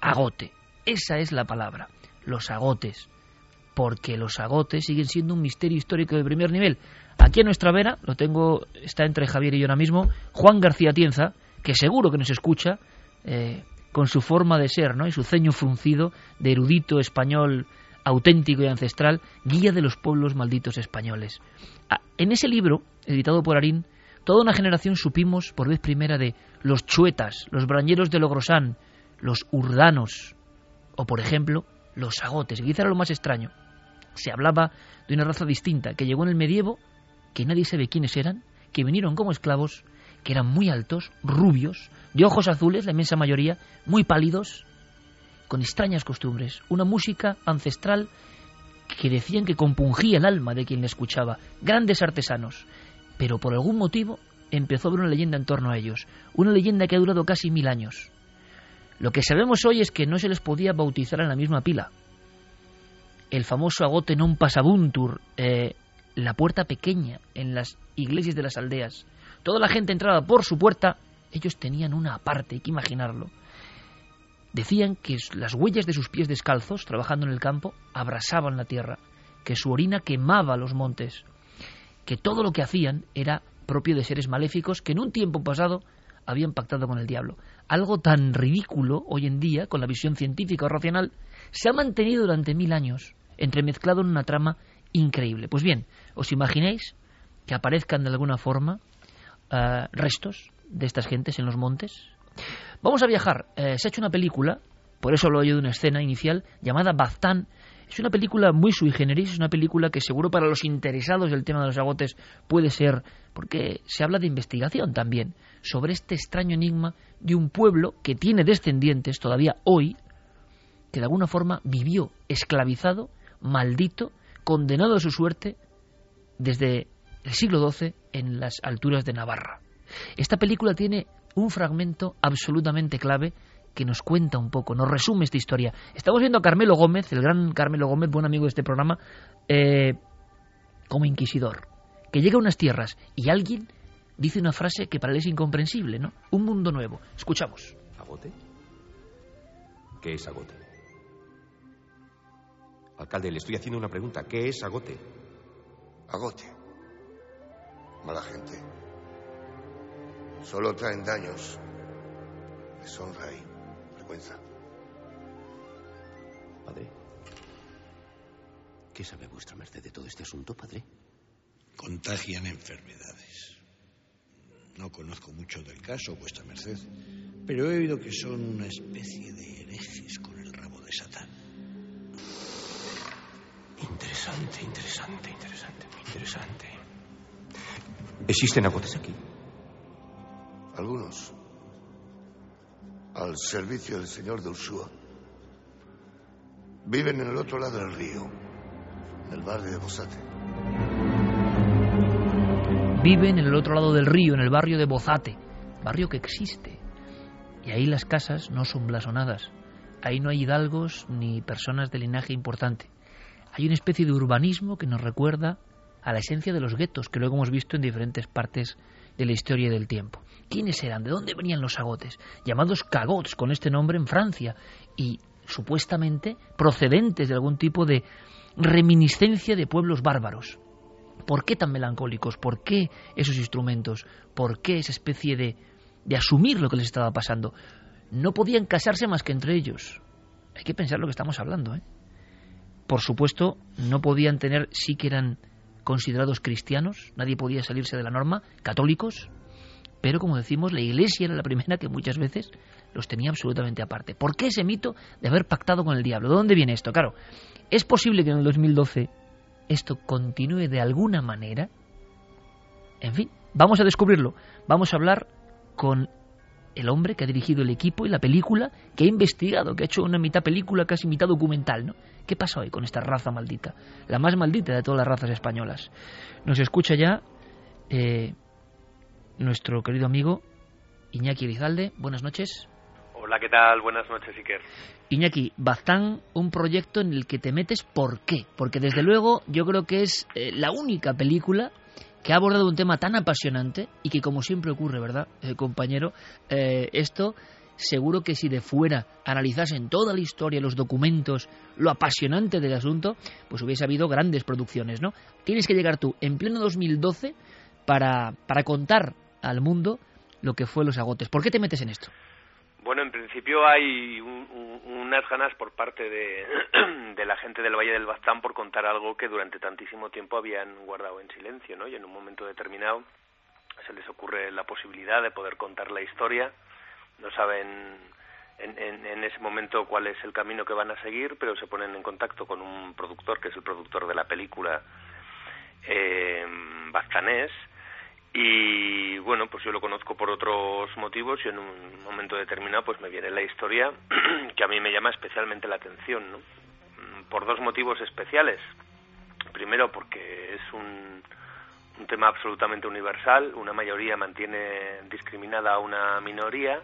[SPEAKER 1] agote. Esa es la palabra, los agotes. Porque los agotes siguen siendo un misterio histórico de primer nivel. Aquí a nuestra vera, lo tengo, está entre Javier y yo ahora mismo, Juan García Tienza, que seguro que nos escucha, eh, con su forma de ser, ¿no? Y su ceño fruncido de erudito español auténtico y ancestral, guía de los pueblos malditos españoles. Ah, en ese libro, editado por Arín, toda una generación supimos por vez primera de los chuetas, los brañeros de Logrosán, los urdanos, o por ejemplo, los agotes, quizá era lo más extraño. Se hablaba de una raza distinta que llegó en el medievo, que nadie sabe quiénes eran, que vinieron como esclavos, que eran muy altos, rubios, de ojos azules, la inmensa mayoría, muy pálidos, con extrañas costumbres, una música ancestral que decían que compungía el alma de quien le escuchaba, grandes artesanos, pero por algún motivo empezó a haber una leyenda en torno a ellos, una leyenda que ha durado casi mil años. Lo que sabemos hoy es que no se les podía bautizar en la misma pila. El famoso agote non pasabuntur, eh, la puerta pequeña en las iglesias de las aldeas. Toda la gente entraba por su puerta, ellos tenían una aparte, hay que imaginarlo. Decían que las huellas de sus pies descalzos, trabajando en el campo, abrasaban la tierra, que su orina quemaba los montes, que todo lo que hacían era propio de seres maléficos que en un tiempo pasado habían pactado con el diablo. Algo tan ridículo hoy en día, con la visión científica o racional, se ha mantenido durante mil años, entremezclado en una trama increíble. Pues bien, ¿os imagináis que aparezcan de alguna forma eh, restos de estas gentes en los montes? Vamos a viajar. Eh, se ha hecho una película, por eso lo yo de una escena inicial, llamada Baztán. Es una película muy sui generis, es una película que seguro para los interesados del tema de los agotes puede ser, porque se habla de investigación también, sobre este extraño enigma de un pueblo que tiene descendientes todavía hoy, que de alguna forma vivió esclavizado, maldito, condenado a su suerte desde el siglo XII en las alturas de Navarra. Esta película tiene un fragmento absolutamente clave que nos cuenta un poco, nos resume esta historia. Estamos viendo a Carmelo Gómez, el gran Carmelo Gómez, buen amigo de este programa, eh, como inquisidor, que llega a unas tierras y alguien dice una frase que para él es incomprensible, ¿no? Un mundo nuevo. Escuchamos.
[SPEAKER 8] ¿Agote? ¿Qué es agote? Alcalde, le estoy haciendo una pregunta. ¿Qué es agote?
[SPEAKER 9] Agote. Mala gente. Solo traen daños, deshonra y vergüenza.
[SPEAKER 8] Padre, ¿qué sabe vuestra merced de todo este asunto, padre?
[SPEAKER 10] Contagian enfermedades. No conozco mucho del caso, vuestra merced, pero he oído que son una especie de herejes con el rabo de Satán.
[SPEAKER 8] Interesante, interesante, interesante, muy interesante. ¿Existen agotes aquí?
[SPEAKER 9] Algunos. Al servicio del señor de Ursúa. Viven en el otro lado del río, en el barrio de Bozate.
[SPEAKER 1] Viven en el otro lado del río, en el barrio de Bozate, barrio que existe. Y ahí las casas no son blasonadas, ahí no hay hidalgos ni personas de linaje importante. Hay una especie de urbanismo que nos recuerda a la esencia de los guetos, que luego hemos visto en diferentes partes de la historia y del tiempo. ¿Quiénes eran? ¿De dónde venían los agotes? Llamados cagots con este nombre en Francia y supuestamente procedentes de algún tipo de reminiscencia de pueblos bárbaros. ¿Por qué tan melancólicos? ¿Por qué esos instrumentos? ¿Por qué esa especie de, de asumir lo que les estaba pasando? No podían casarse más que entre ellos. Hay que pensar lo que estamos hablando. ¿eh? Por supuesto, no podían tener, sí que eran considerados cristianos, nadie podía salirse de la norma, católicos, pero como decimos, la Iglesia era la primera que muchas veces los tenía absolutamente aparte. ¿Por qué ese mito de haber pactado con el diablo? ¿De dónde viene esto? Claro, es posible que en el 2012 esto continúe de alguna manera. En fin, vamos a descubrirlo. Vamos a hablar con el hombre que ha dirigido el equipo y la película, que ha investigado, que ha hecho una mitad película, casi mitad documental, ¿no? ¿Qué pasa hoy con esta raza maldita? La más maldita de todas las razas españolas. Nos escucha ya eh, nuestro querido amigo Iñaki Elizalde. Buenas noches.
[SPEAKER 11] Hola, ¿qué tal? Buenas noches, Iker.
[SPEAKER 1] Iñaki, Baztán, un proyecto en el que te metes, ¿por qué? Porque desde luego yo creo que es eh, la única película que ha abordado un tema tan apasionante y que como siempre ocurre, ¿verdad, eh, compañero? Eh, esto seguro que si de fuera analizasen toda la historia, los documentos, lo apasionante del asunto, pues hubiese habido grandes producciones, ¿no? Tienes que llegar tú en pleno 2012 para, para contar al mundo lo que fue los agotes. ¿Por qué te metes en esto?
[SPEAKER 11] Bueno, en principio hay unas ganas por parte de, de, la gente del Valle del Baztán por contar algo que durante tantísimo tiempo habían guardado en silencio, ¿no? Y en un momento determinado se les ocurre la posibilidad de poder contar la historia. No saben en, en, en ese momento cuál es el camino que van a seguir, pero se ponen en contacto con un productor, que es el productor de la película eh, Baztanés, y bueno pues yo lo conozco por otros motivos y en un momento determinado pues me viene la historia que a mí me llama especialmente la atención ¿no? Mm, por dos motivos especiales primero porque es un, un tema absolutamente universal una mayoría mantiene discriminada a una minoría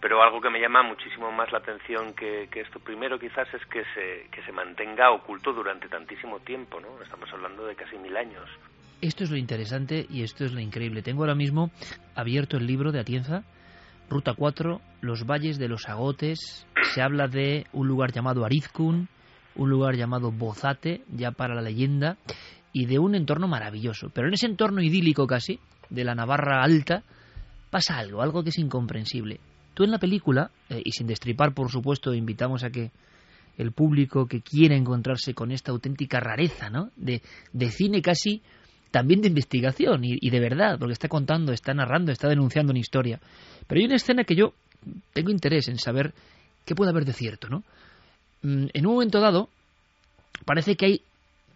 [SPEAKER 11] pero algo que me llama muchísimo más la atención que, que, esto primero quizás es que se, que se mantenga oculto durante tantísimo tiempo, ¿no? Estamos hablando de casi mil años.
[SPEAKER 1] Esto es lo interesante y esto es lo increíble. Tengo ahora mismo abierto el libro de Atienza, Ruta 4, Los Valles de los Agotes. Se habla de un lugar llamado Arizcun, un lugar llamado Bozate, ya para la leyenda, y de un entorno maravilloso. Pero en ese entorno idílico casi, de la Navarra alta, pasa algo, algo que es incomprensible. Tú en la película, eh, y sin destripar, por supuesto, invitamos a que el público que quiera encontrarse con esta auténtica rareza, ¿no? De, de cine casi también de investigación y, de verdad, porque está contando, está narrando, está denunciando una historia. Pero hay una escena que yo tengo interés en saber qué puede haber de cierto, ¿no? Mm, en un momento dado, parece que hay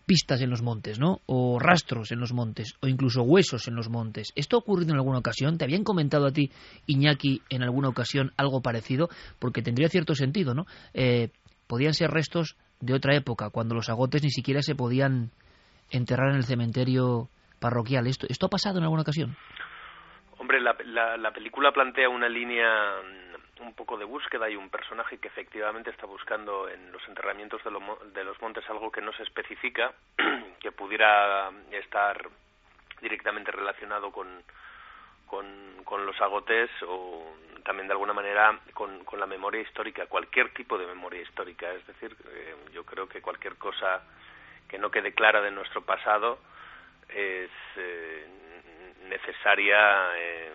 [SPEAKER 1] pistas en los montes, ¿no? O rastros en los montes, o incluso huesos en los montes. ¿Esto ha ocurrido en alguna ocasión? ¿Te habían comentado a ti, Iñaki, en alguna ocasión algo parecido? Porque tendría cierto sentido, ¿no? Eh, podían ser restos de otra época, cuando los agotes ni siquiera se podían enterrar en el cementerio parroquial. ¿Esto, esto ha pasado en alguna ocasión?
[SPEAKER 11] Hombre, la, la, la película plantea una línea un poco de búsqueda y un personaje que efectivamente está buscando en los enterramientos de, lo, de los montes algo que no se especifica, que pudiera estar directamente relacionado con, con, con, los agotes o también de alguna manera con, con, la memoria histórica, cualquier tipo de memoria histórica. Es decir, eh, yo creo que cualquier cosa que no quede clara de nuestro pasado es eh, necesaria eh,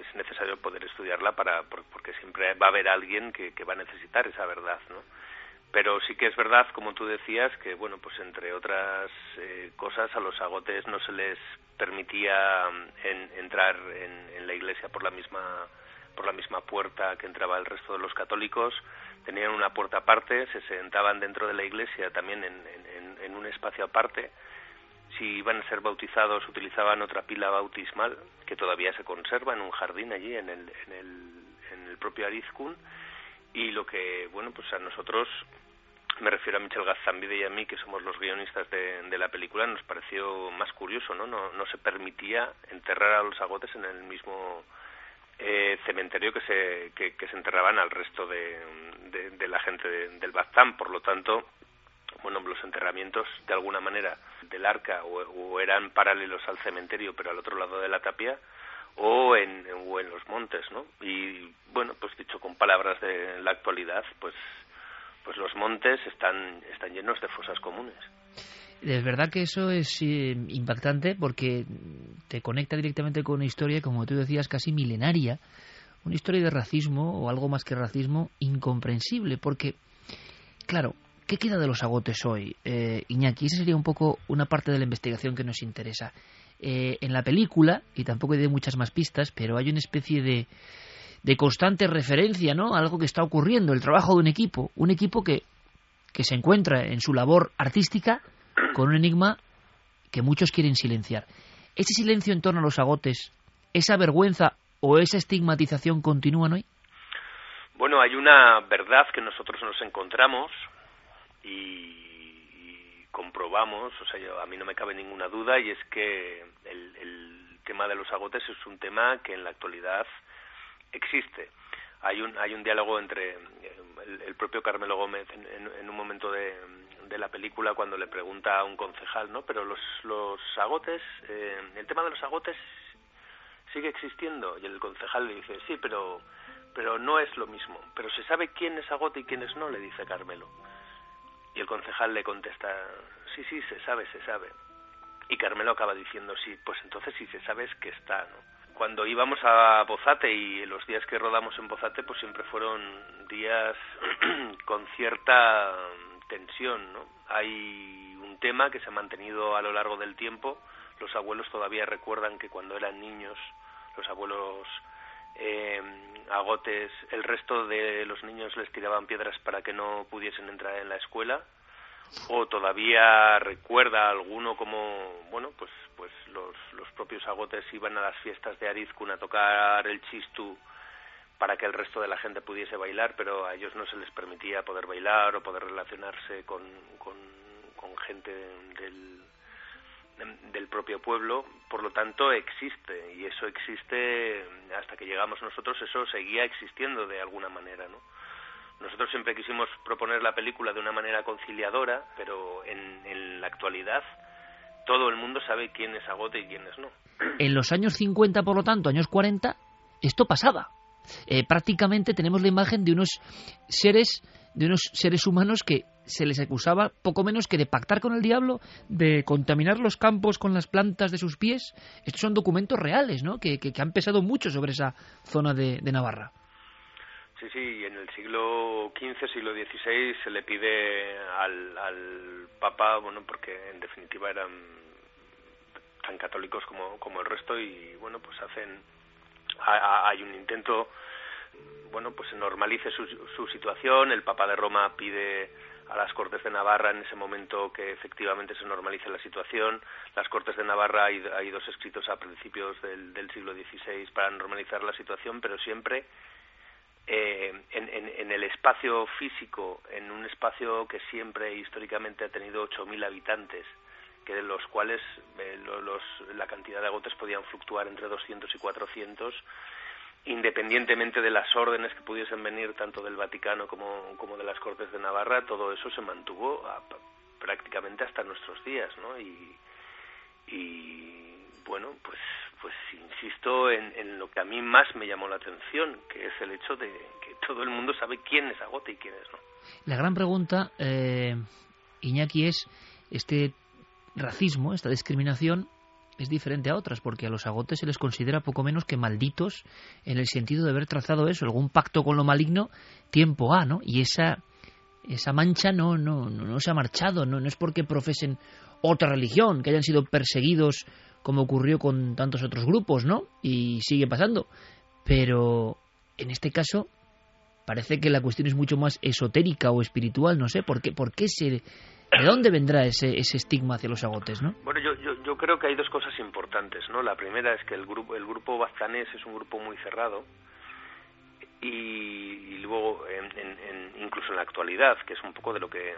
[SPEAKER 11] es necesario poder estudiarla para porque siempre va a haber alguien que, va a necesitar esa verdad no pero sí que es verdad como tú decías que bueno pues entre otras eh, cosas a los agotes no se les permitía en, entrar en, en la iglesia por la misma por la misma puerta que entraba el resto de los católicos tenían una puerta aparte, se sentaban dentro de la iglesia también en, un espacio aparte. Si iban a ser bautizados utilizaban otra pila bautismal que todavía se conserva en un jardín allí en el, en el, en el propio Arizkun y lo que, bueno, pues a nosotros, me refiero a Michel Gazambide y a mí, que somos los guionistas de, de la película, nos pareció más curioso, ¿no? ¿no? No se permitía enterrar a los agotes en el mismo eh, cementerio que se, que, se enterraban al resto de, de, la gente del Baztán. Por lo tanto, bueno, los enterramientos de alguna manera del arca o, eran paralelos al cementerio, pero al otro lado de la tapia, o en, o en los montes, ¿no? Y bueno, pues dicho con palabras de la actualidad, pues, pues los montes están, están llenos de fosas comunes.
[SPEAKER 1] Es verdad que eso es eh, impactante porque te conecta directamente con una historia, como tú decías, casi milenaria, una historia de racismo o algo más que racismo incomprensible, porque, claro, ¿qué queda de los agotes hoy? Eh, Iñaki, esa sería un poco una parte de la investigación que nos interesa. Eh, en la película, y tampoco hay muchas más pistas, pero hay una especie de, de constante referencia, ¿no? algo que está ocurriendo, el trabajo de un equipo, un equipo que, que se encuentra en su labor artística con un enigma que muchos quieren silenciar. ¿Ese silencio en torno a los agotes, esa vergüenza o esa estigmatización continúan hoy?
[SPEAKER 11] Bueno, hay una verdad que nosotros nos encontramos y, comprobamos, o sea, a mí no me cabe ninguna duda, y es que el, el tema de los agotes es un tema que en la actualidad existe. Hay un, hay un diálogo entre el, propio Carmelo Gómez en un momento de, de la película cuando le pregunta a un concejal, ¿no? Pero los, los agotes, eh, el tema de los agotes sigue existiendo y el concejal le dice, sí, pero, pero no es lo mismo. Pero se sabe quién es agote y quién es no, le dice Carmelo. Y el concejal le contesta, sí, sí, se sabe, se sabe. Y Carmelo acaba diciendo, sí, pues entonces si se sabe es que está, ¿no? Cuando íbamos a Bozate y los días que rodamos en Bozate, pues siempre fueron días con cierta tensión, ¿no? Hay un tema que se ha mantenido a lo largo del tiempo. Los abuelos todavía recuerdan que cuando eran niños, los abuelos eh, agotes, el resto de los niños les tiraban piedras para que no pudiesen entrar en la escuela. O todavía recuerda alguno como, bueno, pues, pues los, los propios agotes iban a las fiestas de Arizkun a tocar el chistu para que el resto de la gente pudiese bailar, pero a ellos no se les permitía poder bailar o poder relacionarse con, con, gente del, del propio pueblo, por lo tanto existe y eso existe hasta que llegamos nosotros, eso seguía existiendo de alguna manera, ¿no? Nosotros siempre quisimos proponer la película de una manera conciliadora, pero en, en la actualidad todo el mundo sabe quién es Agote y quién es no.
[SPEAKER 1] En los años 50, por lo tanto, años 40, esto pasaba. Eh, prácticamente tenemos la imagen de unos seres de unos seres humanos que se les acusaba poco menos que de pactar con el diablo, de contaminar los campos con las plantas de sus pies. Estos son documentos reales, ¿no? Que, que, han pesado mucho sobre esa zona de, Navarra.
[SPEAKER 11] Sí, sí, en el siglo XV, siglo XVI se le pide al, al Papa, bueno, porque en definitiva eran tan católicos como, como el resto y, bueno, pues hacen hay un intento bueno pues normalice su, su situación el Papa de Roma pide a las Cortes de Navarra en ese momento que efectivamente se normalice la situación. Las Cortes de Navarra hay, hay dos escritos a principios del, del, siglo XVI para normalizar la situación, pero siempre eh, en, en, en, el espacio físico, en un espacio que siempre históricamente ha tenido 8.000 habitantes, que de los cuales eh, la cantidad de agotes podían fluctuar entre 200 y 400 independientemente de las órdenes que pudiesen venir tanto del Vaticano como, como de las Cortes de Navarra, todo eso se mantuvo prácticamente hasta nuestros días, ¿no? Y, y bueno, pues, pues insisto en, en, lo que a mí más me llamó la atención, que es el hecho de que todo el mundo sabe quién es Agote y quién es no.
[SPEAKER 1] La gran pregunta, eh, Iñaki, es este racismo, esta discriminación, es diferente a otras, porque a los agotes se les considera poco menos que malditos en el sentido de haber trazado eso, algún pacto con lo maligno, tiempo A, ¿no? Y esa, esa mancha no, no, no, se ha marchado, no, no es porque profesen otra religión, que hayan sido perseguidos como ocurrió con tantos otros grupos, ¿no? Y sigue pasando. Pero en este caso parece que la cuestión es mucho más esotérica o espiritual, no sé, ¿por qué, por qué se, ¿De dónde vendrá ese, ese estigma hacia los agotes, no?
[SPEAKER 11] Bueno, yo, yo, yo, creo que hay dos cosas importantes, ¿no? La primera es que el grupo, el grupo baztanés es un grupo muy cerrado y, luego, en, en, incluso en la actualidad, que es un poco de lo que,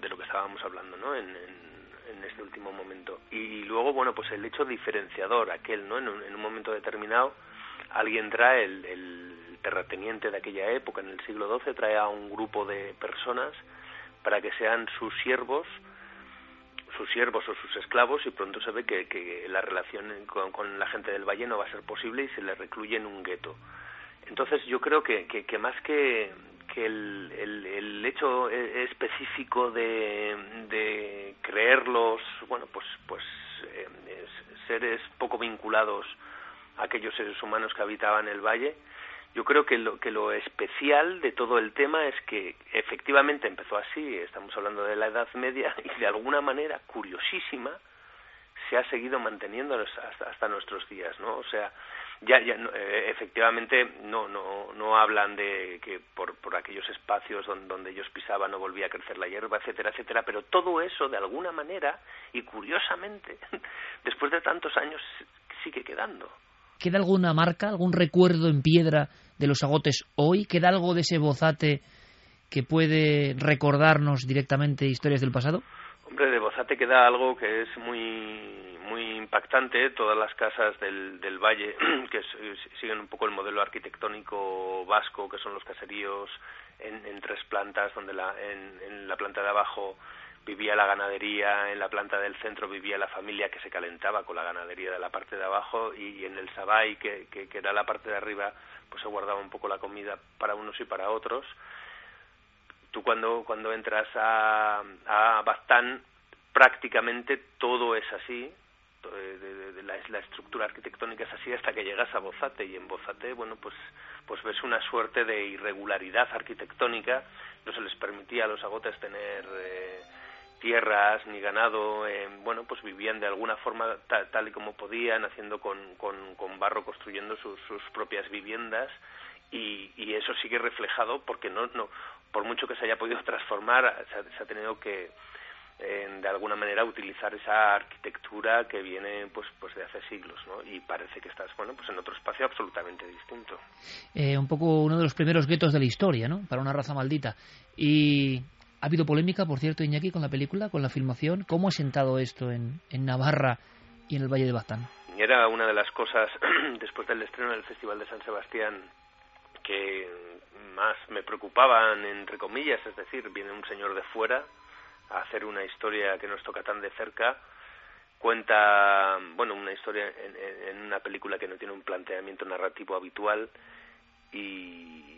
[SPEAKER 11] de lo que estábamos hablando, ¿no? En, en este último momento. Y luego, bueno, pues el hecho diferenciador, aquel, ¿no? En un, en un momento determinado alguien trae el, el terrateniente de aquella época, en el siglo XII, trae a un grupo de personas para que sean sus siervos, sus siervos o sus esclavos y pronto se ve que, la relación con, la gente del valle no va a ser posible y se le recluye en un gueto. Entonces yo creo que, que, más que, que el, el, hecho e, específico de, de creerlos, bueno, pues, pues eh, seres poco vinculados a aquellos seres humanos que habitaban el valle, yo creo que lo, que lo especial de todo el tema es que efectivamente empezó así, estamos hablando de la Edad Media, y de alguna manera, curiosísima, se ha seguido manteniendo hasta, nuestros días, ¿no? O sea, ya, ya eh, efectivamente no, no, no hablan de que por, por aquellos espacios donde, donde ellos pisaban no volvía a crecer la hierba, etcétera, etcétera, pero todo eso de alguna manera y curiosamente, después de tantos años, sigue quedando.
[SPEAKER 1] ¿Queda alguna marca, algún recuerdo en piedra de los agotes hoy? ¿Queda algo de ese bozate que puede recordarnos directamente historias del pasado?
[SPEAKER 11] Hombre, de Bozate queda algo que es muy muy impactante. Todas las casas del, del valle que siguen un poco el modelo arquitectónico vasco, que son los caseríos en, en tres plantas, donde la, en, en la planta de abajo vivía la ganadería, en la planta del centro vivía la familia que se calentaba con la ganadería de la parte de abajo y en el Sabay, que, que, era la parte de arriba, pues se guardaba un poco la comida para unos y para otros. Tú cuando, cuando entras a, a Bastán, prácticamente todo es así, de, la, la, estructura arquitectónica es así hasta que llegas a Bozate y en Bozate bueno pues pues ves una suerte de irregularidad arquitectónica no se les permitía a los agotes tener eh, tierras ni ganado, eh, bueno, pues vivían de alguna forma tal, y como podían, haciendo con, con, con barro, construyendo sus, propias viviendas. Y, y, eso sigue reflejado porque no, no, por mucho que se haya podido transformar, se ha, tenido que eh, de alguna manera utilizar esa arquitectura que viene pues pues de hace siglos y parece que estás bueno pues en otro espacio absolutamente distinto.
[SPEAKER 1] Eh, un poco uno de los primeros guetos de la historia no para una raza maldita. Y ha habido polémica, por cierto, Iñaki, con la película, con la filmación. ¿Cómo ha sentado esto en, en Navarra y en el Valle de Baztán?
[SPEAKER 11] Era una de las cosas, después del estreno del Festival de San Sebastián, que más me preocupaban, entre comillas, es decir, viene un señor de fuera a hacer una historia que nos toca tan de cerca, cuenta, bueno, una historia en, en una película que no tiene un planteamiento narrativo habitual y,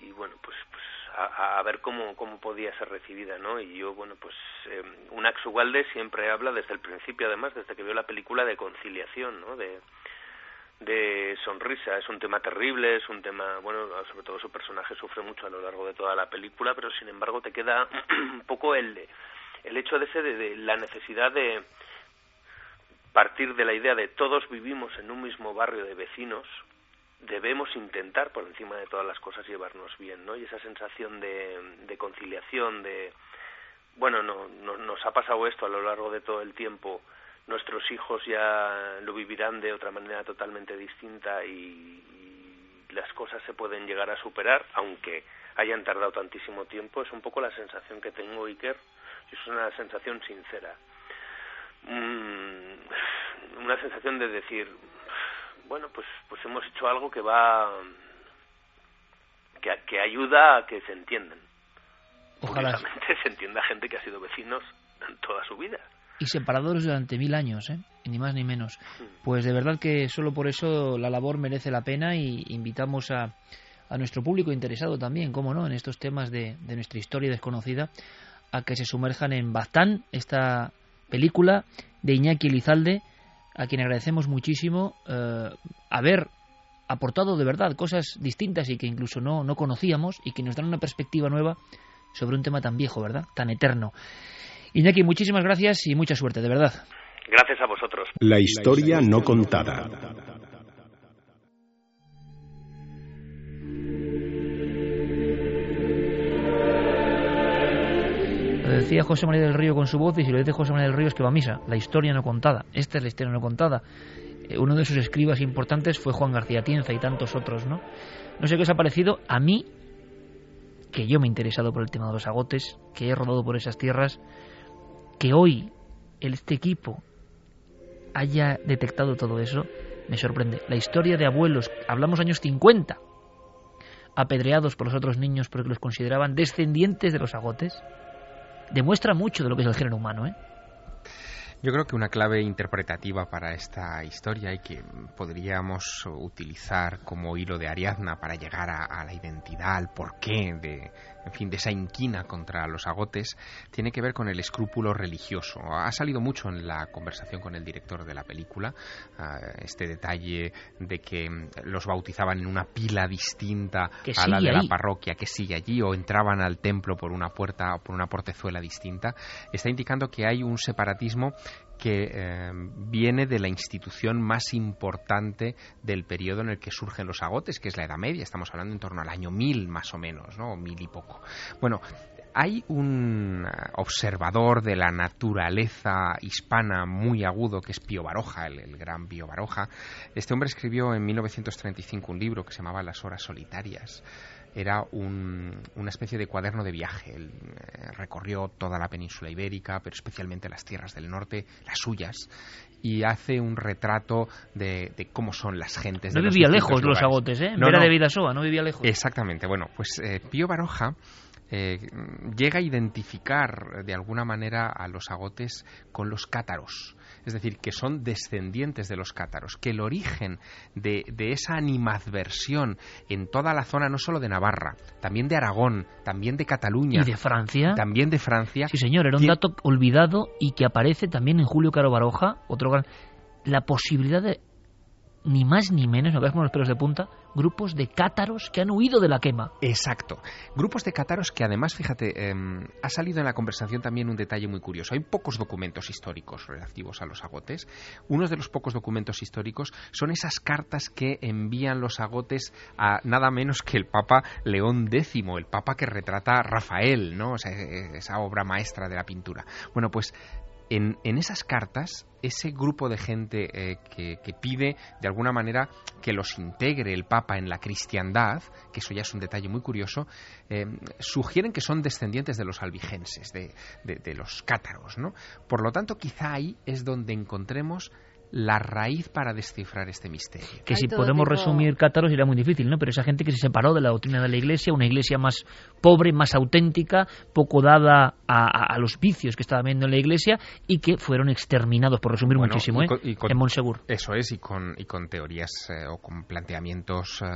[SPEAKER 11] y bueno, pues, pues a, a, ver cómo, cómo podía ser recibida, ¿no? Y yo, bueno, pues eh, Unax Ugalde siempre habla desde el principio, además, desde que vio la película, de conciliación, ¿no? De, de sonrisa. Es un tema terrible, es un tema, bueno, sobre todo su personaje sufre mucho a lo largo de toda la película, pero sin embargo te queda un poco el, el hecho de ese de la necesidad de partir de la idea de todos vivimos en un mismo barrio de vecinos, debemos intentar por encima de todas las cosas llevarnos bien, ¿no? Y esa sensación de, conciliación, de bueno, no, no, nos ha pasado esto a lo largo de todo el tiempo, nuestros hijos ya lo vivirán de otra manera totalmente distinta y, las cosas se pueden llegar a superar, aunque hayan tardado tantísimo tiempo, es un poco la sensación que tengo, Iker, y es una sensación sincera. Mm, una sensación de decir, bueno, pues, pues hemos hecho algo que va, que, que ayuda a que se entiendan. Ojalá. se entienda gente que ha sido vecinos toda su vida.
[SPEAKER 1] Y separados durante mil años, ¿eh? ni más ni menos. Pues de verdad que solo por eso la labor merece la pena y invitamos a, a nuestro público interesado también, cómo no, en estos temas de, de nuestra historia desconocida, a que se sumerjan en Bastán, esta película de Iñaki Elizalde, a quien agradecemos muchísimo eh, haber aportado de verdad cosas distintas y que incluso no, no conocíamos y que nos dan una perspectiva nueva sobre un tema tan viejo, ¿verdad? Tan eterno. Iñaki, muchísimas gracias y mucha suerte, de verdad.
[SPEAKER 11] Gracias a vosotros.
[SPEAKER 8] La historia no contada.
[SPEAKER 1] Decía José María del Río con su voz y si lo dice José María del Río es que va a misa, la historia no contada. Esta es la historia no contada. Eh, uno de sus escribas importantes fue Juan García Tienza y tantos otros, ¿no? No sé qué os ha parecido a mí, que yo me he interesado por el tema de los agotes, que he rodado por esas tierras, que hoy este equipo haya detectado todo eso, me sorprende. La historia de abuelos, hablamos años 50, apedreados por los otros niños porque los consideraban descendientes de los agotes, demuestra mucho de lo que es el género humano, ¿eh?
[SPEAKER 6] Yo creo que una clave interpretativa para esta historia y que podríamos utilizar como hilo de Ariadna para llegar a, a la identidad, al porqué de, en fin, de esa inquina contra los agotes, tiene que ver con el escrúpulo religioso. Ha salido mucho en la conversación con el director de la película uh, este detalle de que los bautizaban en una pila distinta
[SPEAKER 1] que
[SPEAKER 6] a la de
[SPEAKER 1] ahí.
[SPEAKER 6] la parroquia, que sigue allí, o entraban al templo por una puerta o por una portezuela distinta. Está indicando que hay un separatismo que eh, viene de la institución más importante del periodo en el que surgen los agotes, que es la Edad Media. Estamos hablando en torno al año 1000 más o menos, ¿no? Mil y poco. Bueno, hay un observador de la naturaleza hispana muy agudo que es Pío Baroja, el, gran Pío Baroja. Este hombre escribió en 1935 un libro que se llamaba Las horas solitarias. Era un, una especie de cuaderno de viaje. Él eh, recorrió toda la península ibérica, pero especialmente las tierras del norte, las suyas, y hace un retrato de, de cómo son las gentes.
[SPEAKER 1] No
[SPEAKER 6] de
[SPEAKER 1] vivía
[SPEAKER 6] los
[SPEAKER 1] lejos
[SPEAKER 6] lugares.
[SPEAKER 1] los agotes, ¿eh?
[SPEAKER 6] No,
[SPEAKER 1] Era
[SPEAKER 6] no.
[SPEAKER 1] de Vidasoa, no vivía lejos.
[SPEAKER 6] Exactamente. Bueno, pues eh, Pío Baroja eh, llega a identificar de alguna manera a los agotes con los cátaros. Es decir, que son descendientes de los cátaros, que el origen de, de, esa animadversión en toda la zona, no solo de Navarra, también de Aragón, también de Cataluña.
[SPEAKER 1] ¿Y de Francia?
[SPEAKER 6] También de Francia.
[SPEAKER 1] Sí, señor, era un dato olvidado y que aparece también en Julio Caro Baroja, otro gran... La posibilidad de ni más ni menos, no veas como los pelos de punta, grupos de cátaros que han huido de la quema.
[SPEAKER 6] Exacto. Grupos de cátaros que además, fíjate, eh, ha salido en la conversación también un detalle muy curioso. Hay pocos documentos históricos relativos a los agotes. Uno de los pocos documentos históricos son esas cartas que envían los agotes a nada menos que el Papa León X, el Papa que retrata a Rafael, ¿no? O sea, esa obra maestra de la pintura. Bueno, pues en, en, esas cartas, ese grupo de gente eh, que, que, pide de alguna manera que los integre el Papa en la cristiandad, que eso ya es un detalle muy curioso, eh, sugieren que son descendientes de los albigenses, de, de, de los cátaros. ¿no? Por lo tanto, quizá ahí es donde encontremos la raíz para descifrar este misterio.
[SPEAKER 1] Que si podemos tipo... resumir cátaros era muy difícil, ¿no? Pero esa gente que se separó de la doctrina de la Iglesia, una Iglesia más pobre, más auténtica, poco dada a, a, a los vicios que estaba viendo en la Iglesia y que fueron exterminados, por resumir
[SPEAKER 6] bueno,
[SPEAKER 1] muchísimo,
[SPEAKER 6] y
[SPEAKER 1] ¿eh?
[SPEAKER 6] con, y con,
[SPEAKER 1] en Monsegur.
[SPEAKER 6] Eso es, y con, y con teorías eh, o con planteamientos eh,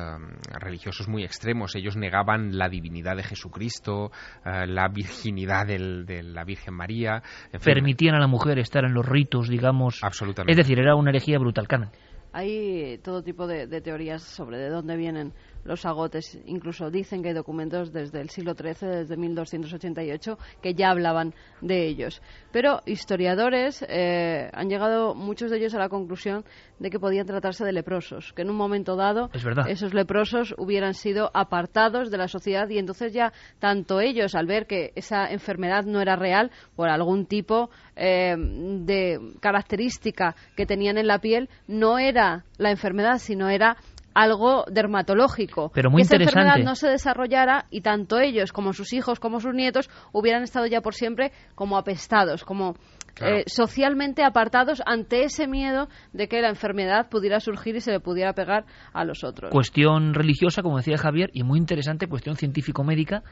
[SPEAKER 6] religiosos muy extremos. Ellos negaban la divinidad de Jesucristo, eh, la virginidad del, de la Virgen María.
[SPEAKER 1] En fin. Permitían a la mujer estar en los ritos, digamos.
[SPEAKER 6] Absolutamente.
[SPEAKER 1] Es decir, era una herejía brutal, Carmen.
[SPEAKER 2] Hay todo tipo de, de, teorías sobre de dónde vienen los agotes. Incluso dicen que hay documentos desde el siglo XIII, desde 1288, que ya hablaban de ellos. Pero historiadores eh, han llegado, muchos de ellos, a la conclusión de que podían tratarse de leprosos, que en un momento dado
[SPEAKER 1] es
[SPEAKER 2] esos leprosos hubieran sido apartados de la sociedad y entonces ya tanto ellos, al ver que esa enfermedad no era real por algún tipo eh, de característica que tenían en la piel, no era la enfermedad, sino era algo dermatológico.
[SPEAKER 1] Pero muy
[SPEAKER 2] que esa
[SPEAKER 1] interesante.
[SPEAKER 2] enfermedad no se desarrollara y tanto ellos como sus hijos como sus nietos hubieran estado ya por siempre como apestados, como claro. eh, socialmente apartados ante ese miedo de que la enfermedad pudiera surgir y se le pudiera pegar a los otros.
[SPEAKER 1] Cuestión religiosa, como decía Javier, y muy interesante, cuestión científico-médica,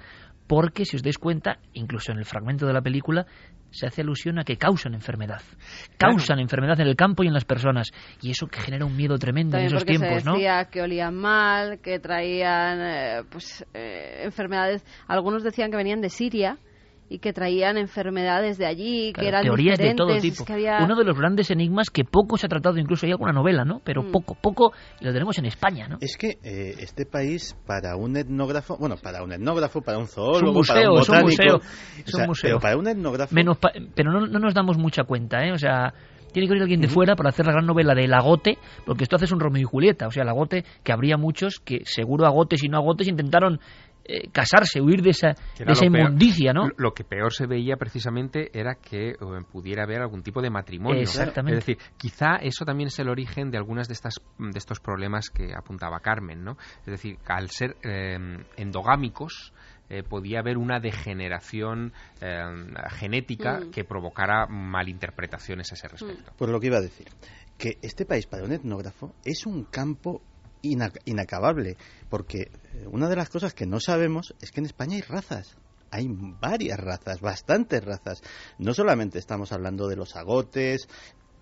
[SPEAKER 1] porque si os dais cuenta, incluso en el fragmento de la película, se hace alusión a que causan enfermedad. Causan claro. enfermedad en el campo y en las personas. Y eso que genera un miedo tremendo
[SPEAKER 2] También
[SPEAKER 1] en esos
[SPEAKER 2] porque
[SPEAKER 1] tiempos,
[SPEAKER 2] se decía que olían mal, que traían eh, pues eh, enfermedades. Algunos decían que venían de Siria y que traían enfermedades de allí,
[SPEAKER 1] claro,
[SPEAKER 2] que eran
[SPEAKER 1] teorías
[SPEAKER 2] diferentes,
[SPEAKER 1] de todo tipo.
[SPEAKER 2] que había...
[SPEAKER 1] Uno de los grandes enigmas que poco se ha tratado, incluso hay alguna novela, ¿no? Pero mm. poco, poco lo tenemos en España, ¿no?
[SPEAKER 3] Es que eh, este país para un etnógrafo, bueno, para un etnógrafo, para un zoólogo,
[SPEAKER 1] museo,
[SPEAKER 3] para un botánico,
[SPEAKER 1] es un museo,
[SPEAKER 3] es un museo. Pero para un etnógrafo,
[SPEAKER 1] Menos pa pero no, no nos damos mucha cuenta, ¿eh? O sea, tiene que venir alguien de fuera para hacer la gran novela del agote, porque esto hace un Romeo y Julieta, o sea, el agote que habría muchos que seguro agotes y no agotes intentaron eh, casarse, huir de esa, de esa inmundicia, ¿no?
[SPEAKER 6] Lo que peor se veía precisamente era que eh, pudiera haber algún tipo de matrimonio.
[SPEAKER 1] Exactamente.
[SPEAKER 6] Es decir, quizá eso también es el origen de algunas de estas de estos problemas que apuntaba Carmen, ¿no? Es decir, al ser eh, endogámicos, eh, podía haber una degeneración eh, genética mm. que provocara malinterpretaciones a ese respecto.
[SPEAKER 3] Pues lo que iba a decir. que este país para un etnógrafo es un campo inacabable, porque eh, una de las cosas que no sabemos es que en España hay razas. Hay varias razas, bastantes razas. No solamente estamos hablando de los agotes,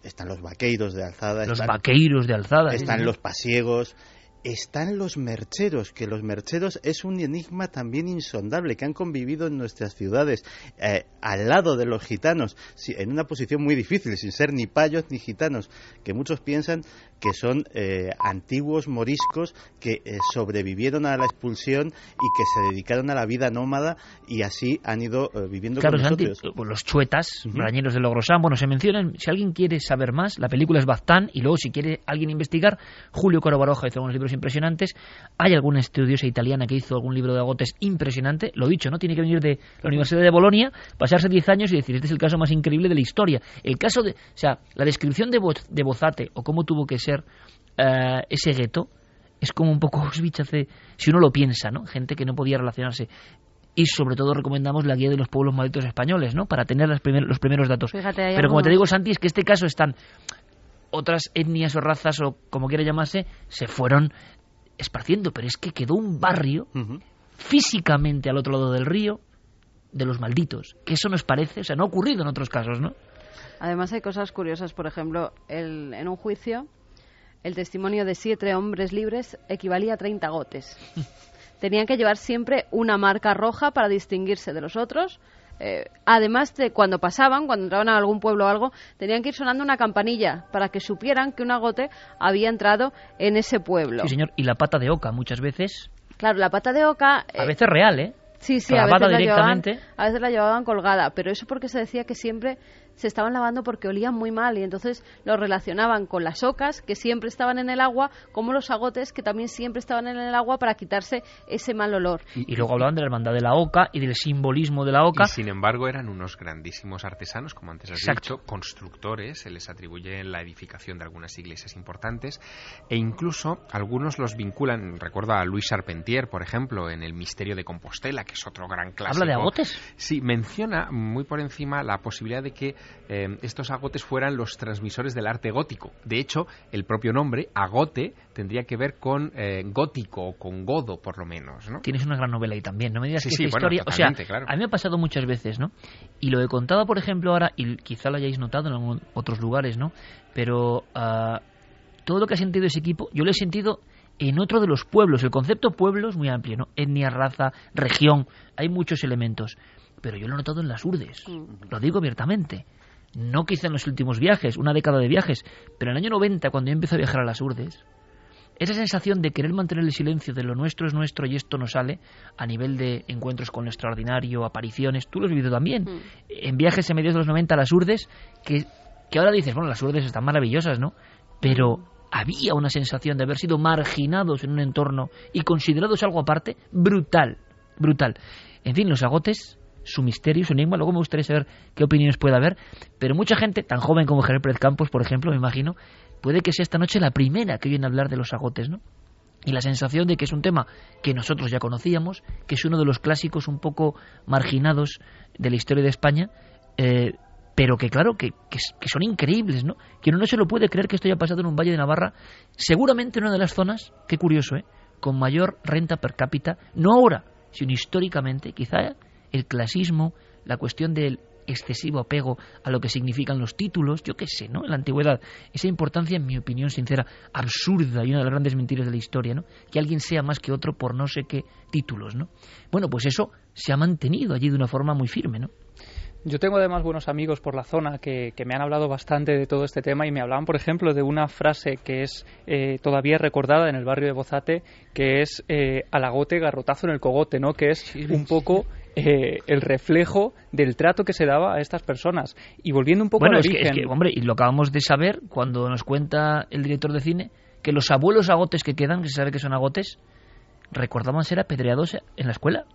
[SPEAKER 3] están los vaqueiros de alzada.
[SPEAKER 1] Los vaqueiros de alzada.
[SPEAKER 3] Están los pasiegos, están los mercheros, que los mercheros es un enigma también insondable, que han convivido en nuestras ciudades, eh, al lado de los gitanos, en una posición muy difícil, sin ser ni payos ni gitanos, que muchos piensan que son eh, antiguos moriscos que eh, sobrevivieron a la expulsión y que se dedicaron a la vida nómada y así han ido viviendo
[SPEAKER 1] con
[SPEAKER 3] nosotros.
[SPEAKER 1] Pues los chuetas, uh de Logrosán, bueno, se mencionan, si alguien quiere saber más, la película es Baztán y luego si quiere alguien investigar, Julio Coro Baroja hizo unos libros impresionantes. Hay alguna estudiosa italiana que hizo algún libro de agotes impresionante. Lo dicho, ¿no? Tiene que venir de la Universidad de Bolonia, pasarse 10 años y decir, este es el caso más increíble de la historia. El caso de, o sea, la descripción de, de Bozate o cómo tuvo que ser uh, ese gueto es como un poco Auschwitz hace, si uno lo piensa, ¿no? Gente que no podía relacionarse y sobre todo recomendamos la guía de los pueblos malditos españoles, ¿no? Para tener los primeros datos. Pero como te digo, Santi, es que este caso están otras etnias o razas o como quiera llamarse, se fueron esparciendo, pero es que quedó un barrio físicamente al otro lado del río de los malditos, que eso nos parece, o sea, no ha ocurrido en otros casos, ¿no?
[SPEAKER 2] Además hay cosas curiosas, por ejemplo, el, en un juicio el testimonio de siete hombres libres equivalía a 30 gotes. Tenían que llevar siempre una marca roja para distinguirse de los otros, eh, además de cuando pasaban, cuando entraban a algún pueblo o algo, tenían que ir sonando una campanilla para que supieran que un agote había entrado en ese pueblo.
[SPEAKER 1] Sí, señor. Y la pata de oca, muchas veces.
[SPEAKER 2] Claro, la pata de oca.
[SPEAKER 1] a veces real, ¿eh?
[SPEAKER 2] Sí, sí, a veces, la llevaban, a veces la llevaban colgada, pero eso porque se decía que siempre se estaban lavando porque olían muy mal y entonces lo relacionaban con las ocas que siempre estaban en el agua, como los agotes que también siempre estaban en el agua para quitarse ese mal olor.
[SPEAKER 1] Y, luego hablaban de la hermandad de la oca y del simbolismo de la oca.
[SPEAKER 6] Y sin embargo eran unos grandísimos artesanos, como antes has dicho, constructores, se les atribuye la edificación de algunas iglesias importantes e incluso algunos los vinculan, recuerda a Luis Charpentier, por ejemplo, en El misterio de Compostela, que es otro gran clásico.
[SPEAKER 1] ¿Habla de agotes?
[SPEAKER 6] Sí, menciona muy por encima la posibilidad de que eh, estos agotes fueran los transmisores del arte gótico. De hecho, el propio nombre, agote, tendría que ver con eh, gótico o con godo, por lo menos. ¿no?
[SPEAKER 1] Tienes una gran novela ahí también. No me digas que esta historia. O sea, a mí me ha pasado muchas veces, ¿no? Y lo he contado, por ejemplo, ahora, y quizá lo hayáis notado en otros lugares, ¿no? Pero uh, todo lo que ha sentido ese equipo, yo lo he sentido en otro de los pueblos. El concepto pueblo es muy amplio, ¿no? Etnia, raza, región, hay muchos elementos. Pero yo lo he notado en las urdes, mm. lo digo abiertamente no quizá en los últimos viajes, una década de viajes, pero en el año 90, cuando yo empecé a viajar a las Urdes, esa sensación de querer mantener el silencio de lo nuestro es nuestro y esto no sale a nivel de encuentros con lo extraordinario, apariciones, tú lo has vivido también, mm. en viajes en mediados de los 90 a las Urdes, que, que ahora dices, bueno, las Urdes están maravillosas, ¿no? Pero había una sensación de haber sido marginados en un entorno y considerados algo aparte brutal, brutal. En fin, los agotes su misterio, su enigma. Luego me gustaría saber qué opiniones puede haber. Pero mucha gente, tan joven como Javier Pérez Campos, por ejemplo, me imagino, puede que sea esta noche la primera que viene a hablar de los agotes, ¿no? Y la sensación de que es un tema que nosotros ya conocíamos, que es uno de los clásicos un poco marginados de la historia de España, eh, pero que claro, que, que, son increíbles, ¿no? Que uno no se lo puede creer que esto haya pasado en un valle de Navarra, seguramente en una de las zonas, qué curioso, ¿eh? Con mayor renta per cápita, no ahora, sino históricamente, quizá el clasismo, la cuestión del excesivo apego a lo que significan los títulos, yo qué sé, ¿no? En la antigüedad, esa importancia, en mi opinión sincera, absurda y una de las grandes mentiras de la historia, ¿no? Que alguien sea más que otro por no sé qué títulos, ¿no? Bueno, pues eso se ha mantenido allí de una forma muy firme, ¿no?
[SPEAKER 4] Yo tengo además buenos amigos por la zona que, me han hablado bastante de todo este tema y me hablaban, por ejemplo, de una frase que es eh, todavía recordada en el barrio de Bozate, que es eh, alagote, garrotazo en el cogote, ¿no? Que es un poco eh, el reflejo del trato que se daba a estas personas. Y volviendo un poco
[SPEAKER 1] al
[SPEAKER 4] origen...
[SPEAKER 1] Es que, hombre, y lo acabamos de saber cuando nos cuenta el director de cine, que los abuelos agotes que quedan, que se sabe que son agotes, recordaban ser apedreados en la escuela.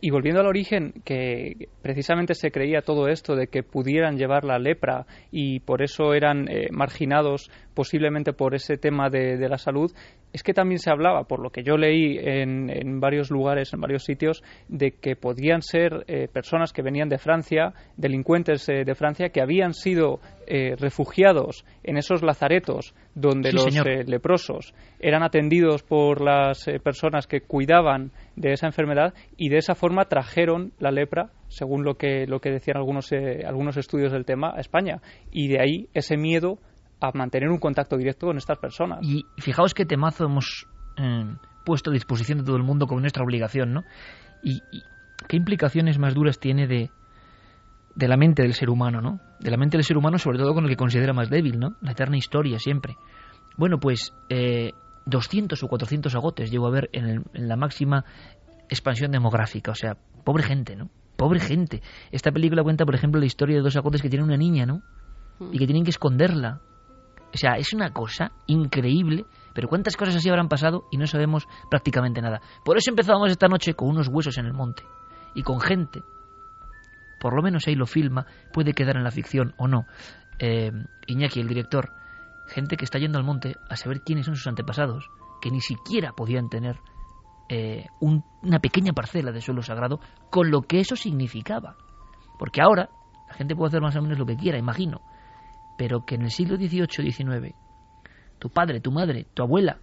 [SPEAKER 4] Y volviendo al origen, que precisamente se creía todo esto de que pudieran llevar la lepra y por eso eran eh, marginados posiblemente por ese tema de, la salud, es que también se hablaba, por lo que yo leí en, varios lugares, en varios sitios, de que podían ser eh, personas que venían de Francia, delincuentes eh, de Francia, que habían sido eh, refugiados en esos lazaretos donde los leprosos eran atendidos por las personas que cuidaban de esa enfermedad y de esa forma trajeron la lepra, según lo que, lo que decían algunos, algunos estudios del tema, a España. Y de ahí ese miedo mantener un contacto directo con estas personas.
[SPEAKER 1] Y fijaos qué temazo hemos eh, puesto a disposición de todo el mundo como nuestra obligación, ¿no? Y, qué implicaciones más duras tiene de, de la mente del ser humano, ¿no? De la mente del ser humano, sobre todo con el que considera más débil, ¿no? La eterna historia siempre. Bueno, pues eh, 200 o 400 agotes llevo a ver en, en la máxima expansión demográfica. O sea, pobre gente, ¿no? Pobre gente. Esta película cuenta, por ejemplo, la historia de dos agotes que tienen una niña, ¿no? Y que tienen que esconderla o sea, es una cosa increíble, pero cuántas cosas así habrán pasado y no sabemos prácticamente nada. Por eso empezábamos esta noche con unos huesos en el monte y con gente. Por lo menos ahí lo filma, puede quedar en la ficción o no. Eh, Iñaki, el director, gente que está yendo al monte a saber quiénes son sus antepasados, que ni siquiera podían tener eh, una pequeña parcela de suelo sagrado, con lo que eso significaba. Porque ahora la gente puede hacer más o menos lo que quiera, imagino pero que en el siglo XVIII XIX tu padre, tu madre, tu abuela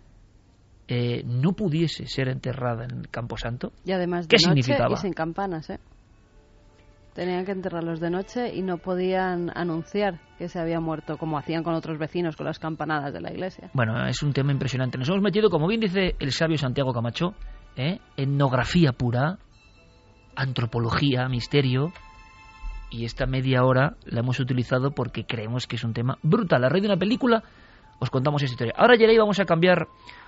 [SPEAKER 1] eh, no pudiese ser enterrada en el Camposanto,
[SPEAKER 2] y además de
[SPEAKER 1] ¿qué
[SPEAKER 2] noche
[SPEAKER 1] significaba?
[SPEAKER 2] Y sin campanas, ¿eh? Tenían que enterrarlos de noche y no podían anunciar que se había muerto, como hacían con otros vecinos con las campanadas de la iglesia.
[SPEAKER 1] Bueno, es un tema impresionante. Nos hemos metido, como bien dice el sabio Santiago Camacho, ¿eh? etnografía pura, antropología, misterio, y esta media hora la hemos utilizado porque creemos que es un tema brutal. A raíz de una película os contamos esa historia. Ahora, Yerey, vamos a cambiar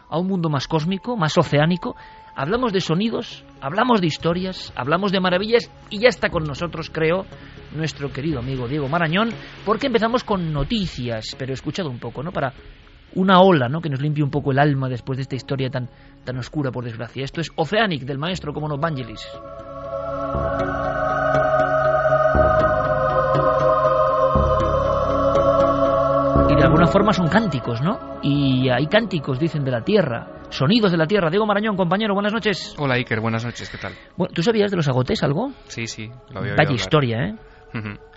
[SPEAKER 1] a un mundo más cósmico, más oceánico. Hablamos de sonidos, hablamos de historias, hablamos de maravillas y ya está con nosotros, creo, nuestro querido amigo Diego Marañón, porque empezamos con noticias, pero escuchado un poco, ¿no? Para una ola, ¿no? Que nos limpie un poco el alma después de esta historia tan, tan oscura, por desgracia. Esto es Oceanic, del maestro como no Vangelis. Y de alguna forma son cánticos, ¿no? Y hay cánticos, dicen, de la tierra, sonidos de la tierra. Diego Marañón, compañero, buenas noches.
[SPEAKER 12] Hola Iker, buenas noches, ¿qué tal?
[SPEAKER 1] Bueno, ¿Tú sabías de los agotes algo?
[SPEAKER 12] Sí, sí, lo había
[SPEAKER 1] Vaya historia, ¿eh?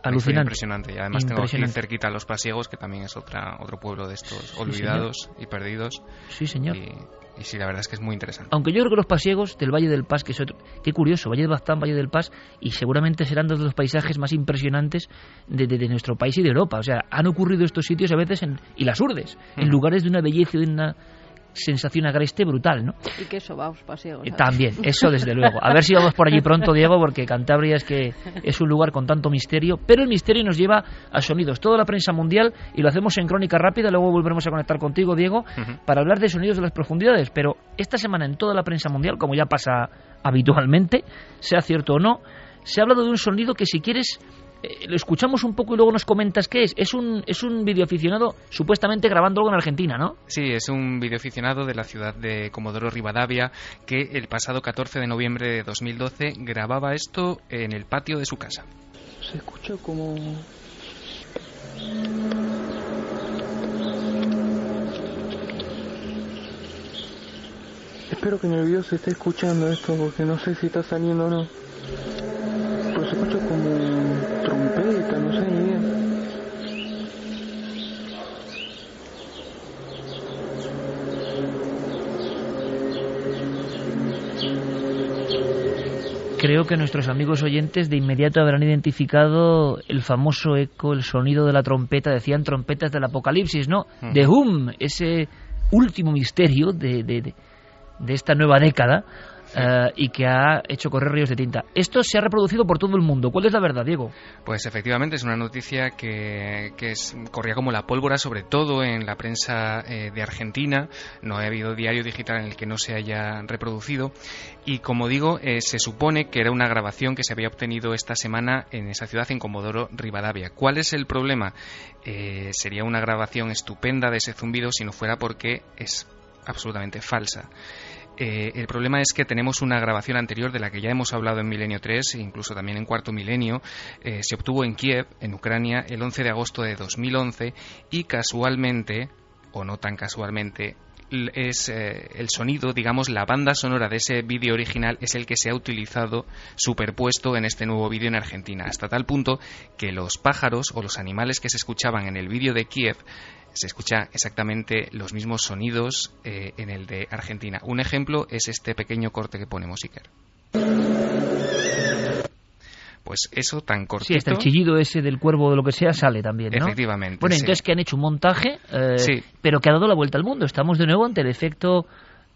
[SPEAKER 1] Alucinante.
[SPEAKER 12] Impresionante. Y además tengo aquí cerquita a Los Pasiegos, que también es otra, otro pueblo de estos olvidados y perdidos.
[SPEAKER 1] Sí, señor.
[SPEAKER 12] Y sí, la verdad es que es muy interesante.
[SPEAKER 1] Aunque yo creo que los pasiegos del Valle del Paz, que es otro... Qué curioso, Valle de Baztán, Valle del Paz, y seguramente serán dos de los paisajes más impresionantes de, de, nuestro país y de Europa. O sea, han ocurrido estos sitios a veces, en, y las urdes, en lugares de una belleza y de una sensación agreste brutal, ¿no?
[SPEAKER 2] Y que eso vamos pasiegos.
[SPEAKER 1] También, eso desde luego. A ver si vamos por allí pronto, Diego, porque Cantabria es que es un lugar con tanto misterio, pero el misterio nos lleva a sonidos. Toda la prensa mundial, y lo hacemos en crónica rápida, luego volveremos a conectar contigo, Diego, para hablar de sonidos de las profundidades. Pero esta semana en toda la prensa mundial, como ya pasa habitualmente, sea cierto o no, se ha hablado de un sonido que si quieres eh, lo escuchamos un poco y luego nos comentas qué es. Es un, es un videoaficionado supuestamente grabando algo en Argentina, ¿no?
[SPEAKER 12] Sí, es un videoaficionado de la ciudad de Comodoro Rivadavia que el pasado 14 de noviembre de 2012 grababa esto en el patio de su casa.
[SPEAKER 13] Se escucha como... Espero que en el video se esté escuchando esto porque no sé si está saliendo o no. Pero se escucha como trompeta, no sé ni idea.
[SPEAKER 1] Creo que nuestros amigos oyentes de inmediato habrán identificado el famoso eco, el sonido de la trompeta, decían trompetas del apocalipsis, ¿no? De Hum, ese último misterio de, de, de esta nueva década eh, y que ha hecho correr ríos de tinta. Esto se ha reproducido por todo el mundo. ¿Cuál es la verdad, Diego?
[SPEAKER 12] Pues efectivamente es una noticia que, corría como la pólvora, sobre todo en la prensa eh, de Argentina. No ha habido diario digital en el que no se haya reproducido. Y como digo, eh, se supone que era una grabación que se había obtenido esta semana en esa ciudad, en Comodoro Rivadavia. ¿Cuál es el problema? sería una grabación estupenda de ese zumbido si no fuera porque es absolutamente falsa. Eh, el problema es que tenemos una grabación anterior de la que ya hemos hablado en Milenio 3, e incluso también en Cuarto Milenio. Eh, se obtuvo en Kiev, en Ucrania, el 11 de agosto de 2011 y casualmente, o no tan casualmente, es eh, el sonido, digamos, la banda sonora de ese vídeo original es el que se ha utilizado superpuesto en este nuevo vídeo en Argentina, hasta tal punto que los pájaros o los animales que se escuchaban en el vídeo de Kiev se escucha exactamente los mismos sonidos eh, en el de Argentina. Un ejemplo es este pequeño corte que ponemos, Iker. Pues eso tan cortito.
[SPEAKER 1] Sí, hasta el chillido ese del cuervo o de lo que sea sale también, ¿no?
[SPEAKER 12] Efectivamente,
[SPEAKER 1] Bueno,
[SPEAKER 12] sí.
[SPEAKER 1] entonces que han hecho un montaje, eh,
[SPEAKER 12] Sí.
[SPEAKER 1] pero que ha dado la vuelta al mundo. Estamos de nuevo ante el efecto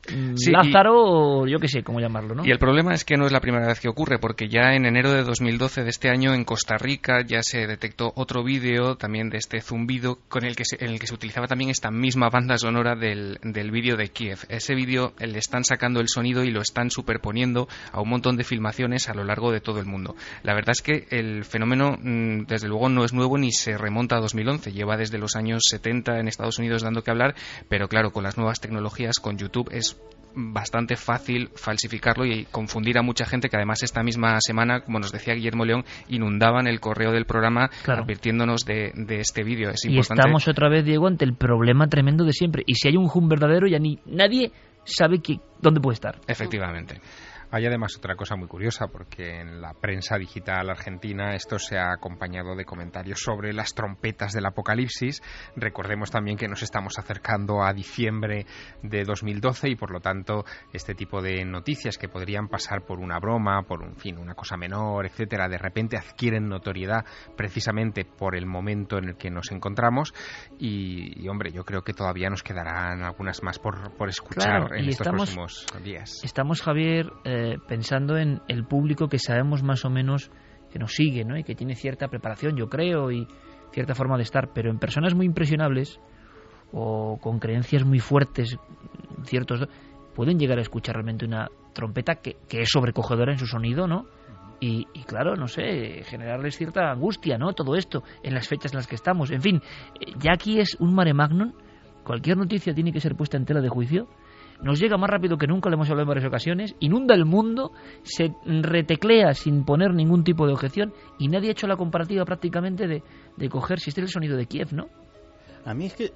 [SPEAKER 12] Sí, y-
[SPEAKER 1] Lázaro, o yo qué sé cómo llamarlo, ¿no?
[SPEAKER 12] Y el problema es que no es la primera vez que ocurre, porque ya en enero de 2012 de este año en Costa Rica ya se detectó otro vídeo también de este zumbido con el que se, en el que se utilizaba también esta misma banda sonora del, del vídeo de Kiev. Ese vídeo le están sacando el sonido y lo están superponiendo a un montón de filmaciones a lo largo de todo el mundo. La verdad es que el fenómeno mm, desde luego no es nuevo ni se remonta a 2011, lleva desde los años 70 en Estados Unidos dando que hablar, pero claro, con las nuevas tecnologías, con YouTube es bastante fácil falsificarlo y confundir a mucha gente que además esta misma semana, como nos decía Guillermo León, inundaban el correo del programa
[SPEAKER 1] Claro.
[SPEAKER 12] advirtiéndonos de, de este vídeo. Es
[SPEAKER 1] y
[SPEAKER 12] importante.
[SPEAKER 1] estamos otra vez, Diego, ante el problema tremendo de siempre. Y si hay un hum verdadero, ya ni nadie sabe que, dónde puede estar.
[SPEAKER 12] Efectivamente.
[SPEAKER 6] Hay además otra cosa muy curiosa, porque en la prensa digital argentina esto se ha acompañado de comentarios sobre las trompetas del apocalipsis. Recordemos también que nos estamos acercando a diciembre de 2012 y por lo tanto este tipo de noticias que podrían pasar por una broma, por un fin, una cosa menor, etcétera, de repente adquieren notoriedad precisamente por el momento en el que nos encontramos y, y, hombre, yo creo que todavía nos quedarán algunas más por, por escuchar
[SPEAKER 1] Claro,
[SPEAKER 6] en estos
[SPEAKER 1] estamos-
[SPEAKER 6] próximos días.
[SPEAKER 1] Estamos, Javier, eh, pensando en el público que sabemos más o menos que nos sigue, ¿no? Y que tiene cierta preparación, yo creo, y cierta forma de estar. Pero en personas muy impresionables o con creencias muy fuertes, ciertos pueden llegar a escuchar realmente una trompeta que, que es sobrecogedora en su sonido, ¿no? Y, y claro, no sé, generarles cierta angustia, ¿no? Todo esto en las fechas en las que estamos. En fin, eh, ya aquí es un mare magnum. Cualquier noticia tiene que ser puesta en tela de juicio nos llega más rápido que nunca, lo hemos hablado en varias ocasiones, inunda el mundo, se reteclea sin poner ningún tipo de objeción y nadie ha hecho la comparativa prácticamente de, de coger si este es el sonido de Kiev, ¿no?
[SPEAKER 3] A mí es que,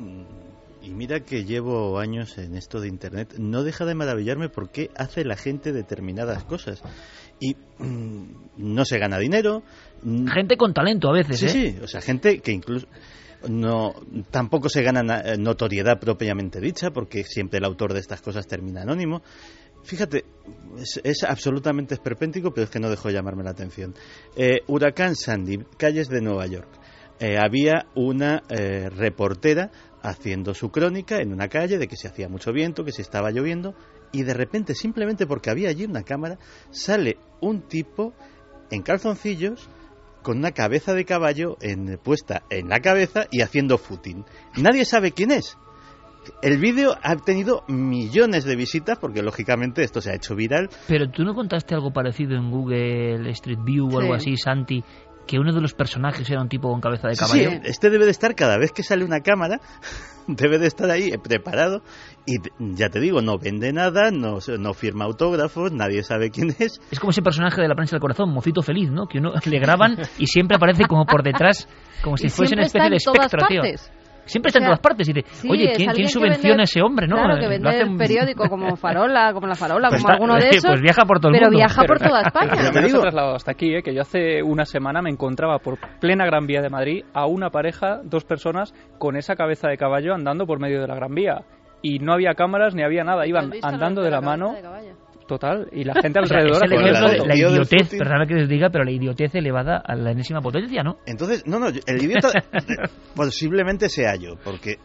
[SPEAKER 3] y mira que llevo años en esto de Internet, no deja de maravillarme por qué hace la gente determinadas cosas. Y mm, no se gana dinero. mm,
[SPEAKER 1] Gente con talento a veces,
[SPEAKER 3] Sí,
[SPEAKER 1] ¿eh?
[SPEAKER 3] sí, o sea, gente que incluso no tampoco se gana na- eh, notoriedad propiamente dicha, porque siempre el autor de estas cosas termina anónimo. Fíjate, es, es absolutamente esperpéntico, pero es que no dejó de llamarme la atención. Eh, Huracán Sandy, calles de Nueva York. Eh, había una reportera haciendo su crónica en una calle de que se hacía mucho viento, que se estaba lloviendo, y de repente, simplemente porque había allí una cámara, sale un tipo en calzoncillos con una cabeza de caballo en- puesta en la cabeza y haciendo footing. Nadie sabe quién es. El vídeo ha tenido millones de visitas porque lógicamente esto se ha hecho viral.
[SPEAKER 1] Pero tú no contaste algo parecido en Google Street View o algo
[SPEAKER 3] Sí.
[SPEAKER 1] así, Santi, que uno de los personajes era un tipo con cabeza de caballo.
[SPEAKER 3] sí, este debe de estar cada vez que sale una cámara, debe de estar ahí eh, preparado y ya te digo, no vende nada, no, se- no firma autógrafos, nadie sabe quién es.
[SPEAKER 1] Es como ese personaje de la prensa del corazón, Mocito Feliz, ¿no? Que uno le graban y siempre aparece como por detrás, como si
[SPEAKER 2] Y
[SPEAKER 1] fuese una especie de espectro, tío.
[SPEAKER 2] partes.
[SPEAKER 1] Siempre está
[SPEAKER 2] O sea,
[SPEAKER 1] en todas partes y dice,
[SPEAKER 2] sí,
[SPEAKER 1] oye, ¿quién, quién subvenciona
[SPEAKER 2] vende-
[SPEAKER 1] a ese hombre, no?
[SPEAKER 2] Claro, que
[SPEAKER 1] Lo
[SPEAKER 2] vende
[SPEAKER 1] hace
[SPEAKER 2] el
[SPEAKER 1] un-
[SPEAKER 2] periódico como Farola, como La Farola,
[SPEAKER 1] Pues
[SPEAKER 2] como
[SPEAKER 1] está-
[SPEAKER 2] alguno de esos.
[SPEAKER 1] pues viaja por todo el
[SPEAKER 2] pero
[SPEAKER 1] mundo.
[SPEAKER 2] viaja por
[SPEAKER 4] Pero-
[SPEAKER 2] toda España.
[SPEAKER 4] Pero me he trasladado hasta aquí, ¿eh? que yo hace una semana me encontraba por plena Gran Vía de Madrid a una pareja, dos personas, con esa cabeza de caballo andando por medio de la Gran Vía. Y no había cámaras ni había nada, iban
[SPEAKER 2] ¿Has visto
[SPEAKER 4] andando de
[SPEAKER 2] de
[SPEAKER 4] la mano.
[SPEAKER 2] de caballo?
[SPEAKER 4] Total, y la gente
[SPEAKER 1] O sea,
[SPEAKER 4] alrededor.
[SPEAKER 1] es la
[SPEAKER 3] Tío del
[SPEAKER 1] idiotez, perdóname que les diga, pero la idiotez elevada a la enésima potencia, ¿no?
[SPEAKER 3] Entonces, no, no, el idiota posiblemente sea yo, porque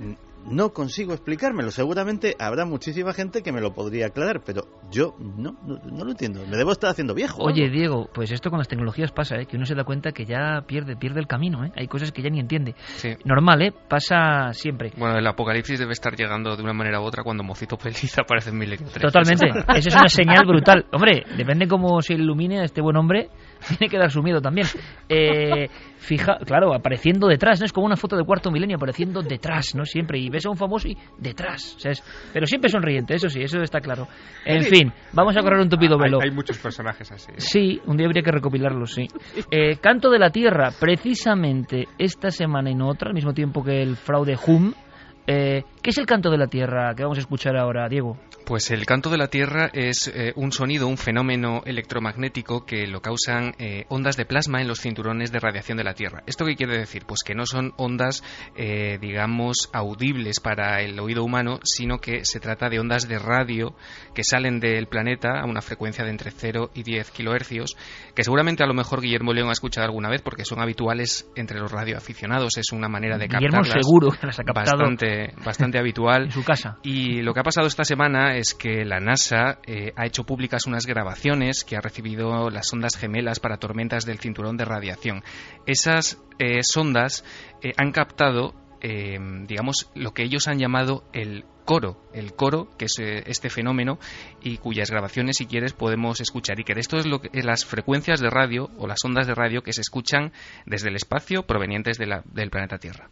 [SPEAKER 3] no consigo explicármelo. Seguramente habrá muchísima gente que me lo podría aclarar, pero yo no, no, no lo entiendo. Me debo estar haciendo viejo.
[SPEAKER 1] Oye. Diego, pues esto con las tecnologías pasa, ¿eh? que uno se da cuenta que ya pierde, pierde el camino, ¿eh? Hay cosas que ya ni entiende.
[SPEAKER 12] Sí.
[SPEAKER 1] Normal, ¿eh? Pasa siempre.
[SPEAKER 12] Bueno, el apocalipsis debe estar llegando de una manera u otra cuando Mocito Feliz aparece en Milenio 3.
[SPEAKER 1] Totalmente. Eso es una señal brutal. Hombre, depende cómo se ilumine a este buen hombre, tiene que dar su miedo también. Eh, fija, claro, apareciendo detrás, ¿no? Es como una foto de cuarto milenio apareciendo detrás, ¿no? Siempre. Y ves a un famoso y detrás. ¿sabes? Pero siempre sonriente, eso sí, eso está claro. En fin, vamos a correr un tupido
[SPEAKER 6] Hay,
[SPEAKER 1] velo.
[SPEAKER 6] hay muchos personajes así. ¿eh?
[SPEAKER 1] Sí, un día habría que recopilarlos, sí. Eh, Canto de la Tierra, precisamente esta semana y no otra, al mismo tiempo que el fraude Hum, eh, ¿Qué es el canto de la Tierra que vamos a escuchar ahora, Diego?
[SPEAKER 12] Pues el canto de la Tierra es eh, un sonido, un fenómeno electromagnético que lo causan eh, ondas de plasma en los cinturones de radiación de la Tierra. ¿Esto qué quiere decir? Pues que no son ondas, eh, digamos, audibles para el oído humano, sino que se trata de ondas de radio que salen del planeta a una frecuencia de entre 0 y 10 kilohercios, que seguramente a lo mejor Guillermo León ha escuchado alguna vez porque son habituales entre los radioaficionados. Es una manera de
[SPEAKER 1] Guillermo seguro que las ha captado
[SPEAKER 12] bastante, bastante habitual.
[SPEAKER 1] En su casa.
[SPEAKER 12] Y lo que ha pasado esta semana es que la NASA eh, ha hecho públicas unas grabaciones que ha recibido las ondas gemelas para tormentas del cinturón de radiación. Esas eh, sondas eh, han captado, digamos, lo que ellos han llamado el coro, el coro, que es este fenómeno y cuyas grabaciones, si quieres, podemos escuchar. Y que esto es lo que, las frecuencias de radio o las ondas de radio que se escuchan desde el espacio provenientes del planeta Tierra.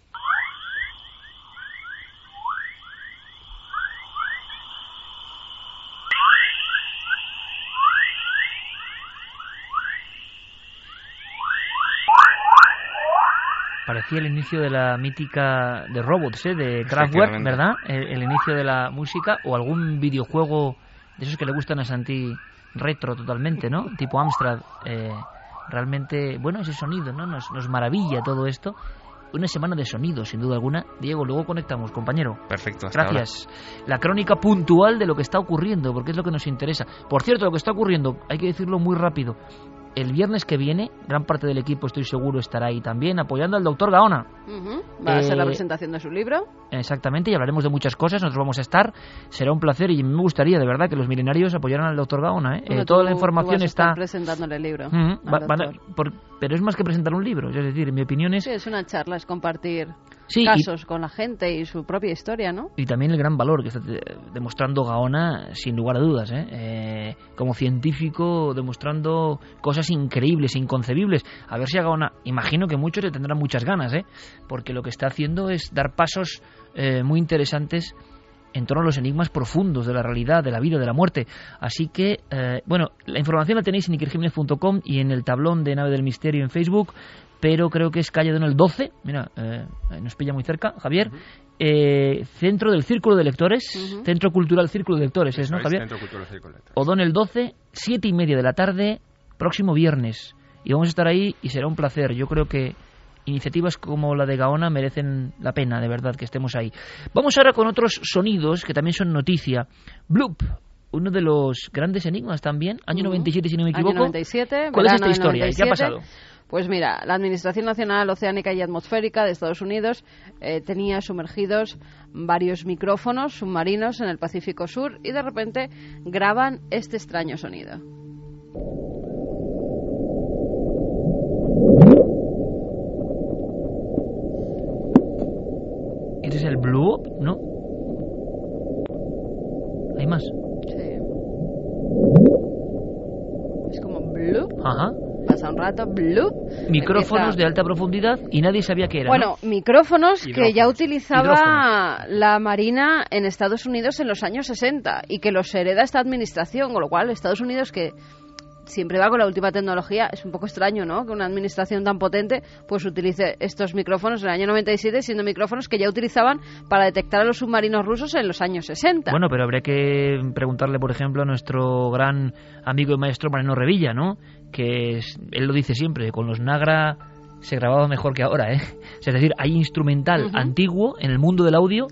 [SPEAKER 1] Parecía el inicio de la mítica de Robots, ¿eh? de Kraftwerk, ¿verdad? El, inicio de la música o algún videojuego de esos que le gustan a Santi retro totalmente, ¿no? Tipo Amstrad. Eh, realmente, bueno, ese sonido, ¿no? Nos, nos maravilla todo esto. Una semana de sonido, sin duda alguna. Diego, luego conectamos, compañero.
[SPEAKER 12] Perfecto.
[SPEAKER 1] Gracias. La crónica puntual de lo que está ocurriendo, porque es lo que nos interesa. Por cierto, lo que está ocurriendo, hay que decirlo muy rápido el viernes que viene, gran parte del equipo, estoy seguro, estará ahí también apoyando al doctor Gaona.
[SPEAKER 2] Va a ser la eh, presentación de su libro.
[SPEAKER 1] Exactamente, y hablaremos de muchas cosas. Nosotros vamos a estar. Será un placer y me gustaría, de verdad, que los milenarios apoyaran al doctor Gaona. ¿eh? eh toda la información está.
[SPEAKER 2] presentándole el libro.
[SPEAKER 1] pero es más que presentar un libro. Es decir, mi opinión es.
[SPEAKER 2] Sí, es una charla, es compartir casos con la gente y su propia historia, ¿no?
[SPEAKER 1] Y también el gran valor que está demostrando Gaona, sin lugar a dudas, ¿eh? ¿eh? como científico, demostrando cosas increíbles, inconcebibles. A ver si a Gaona, imagino que muchos le tendrán muchas ganas, ¿eh? porque lo que está haciendo es dar pasos eh, muy interesantes en torno a los enigmas profundos de la realidad, de la vida, de la muerte. Así que, eh, bueno, la información la tenéis en ikerjiménez.com y en el tablón de Nave del Misterio en Facebook pero creo que es calle Donel 12, mira, eh, nos pilla muy cerca, Javier, eh, centro del Círculo de Lectores, Centro Cultural Círculo de Lectores, ¿es, ¿no, Javier? Centro Cultural Círculo de Lectores. O'Donnell 12, siete y media de la tarde, próximo viernes. Y vamos a estar ahí y será un placer. Yo creo que iniciativas como la de Gaona merecen la pena, de verdad, que estemos ahí. Vamos ahora con otros sonidos que también son noticia. Bloop, uno de los grandes enigmas también, año 97 si no me equivoco.
[SPEAKER 2] Año 97,
[SPEAKER 1] ¿Cuál es esta historia? ¿Qué ha pasado?
[SPEAKER 2] Pues mira, la Administración Nacional Oceánica y Atmosférica de Estados Unidos eh, tenía sumergidos varios micrófonos submarinos en el Pacífico Sur y de repente graban este extraño sonido.
[SPEAKER 1] ¿Ese es el Blue Up? ¿No? ¿Hay más?
[SPEAKER 2] Sí. Es como Blue.
[SPEAKER 1] Ajá
[SPEAKER 2] pasa un rato, blue.
[SPEAKER 1] Micrófonos de alta profundidad y nadie sabía qué era.
[SPEAKER 2] Bueno, micrófonos que ya utilizaba la Marina en Estados Unidos en los años 60 y que los hereda esta administración, con lo cual Estados Unidos que siempre va con la última tecnología. Es un poco extraño, ¿no? Que una administración tan potente pues utilice estos micrófonos en el año 97, siendo micrófonos que ya utilizaban para detectar a los submarinos rusos en los años 60.
[SPEAKER 1] Bueno, pero habría que preguntarle, por ejemplo, a nuestro gran amigo y maestro Mariano Revilla, ¿no? Que él lo dice siempre, con los Nagra se grababa mejor que ahora, ¿eh? Es decir, hay instrumental antiguo en el mundo del audio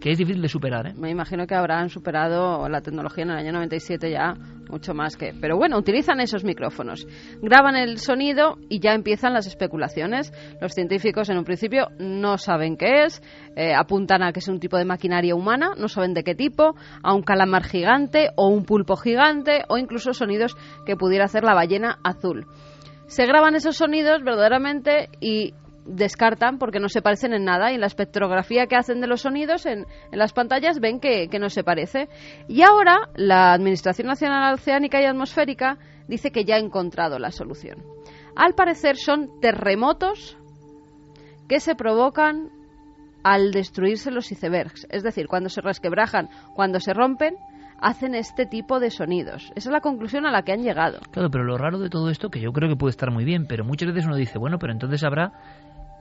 [SPEAKER 1] que es difícil de superar. ¿eh?
[SPEAKER 2] Me imagino que habrán superado la tecnología en el año 97 ya mucho más que... Pero bueno, utilizan esos micrófonos, graban el sonido y ya empiezan las especulaciones. Los científicos en un principio no saben qué es, eh, apuntan a que es un tipo de maquinaria humana, no saben de qué tipo, a un calamar gigante o un pulpo gigante o incluso sonidos que pudiera hacer la ballena azul. Se graban esos sonidos verdaderamente y descartan porque no se parecen en nada y en la espectrografía que hacen de los sonidos en, las pantallas ven que, que, no se parece. Y ahora la Administración Nacional Oceánica y Atmosférica dice que ya ha encontrado la solución. Al parecer son terremotos que se provocan al destruirse los icebergs, es decir, cuando se resquebrajan, cuando se rompen, hacen este tipo de sonidos. Esa es la conclusión a la que han llegado.
[SPEAKER 1] Claro, pero lo raro de todo esto, que yo creo que puede estar muy bien, pero muchas veces uno dice, bueno, pero entonces habrá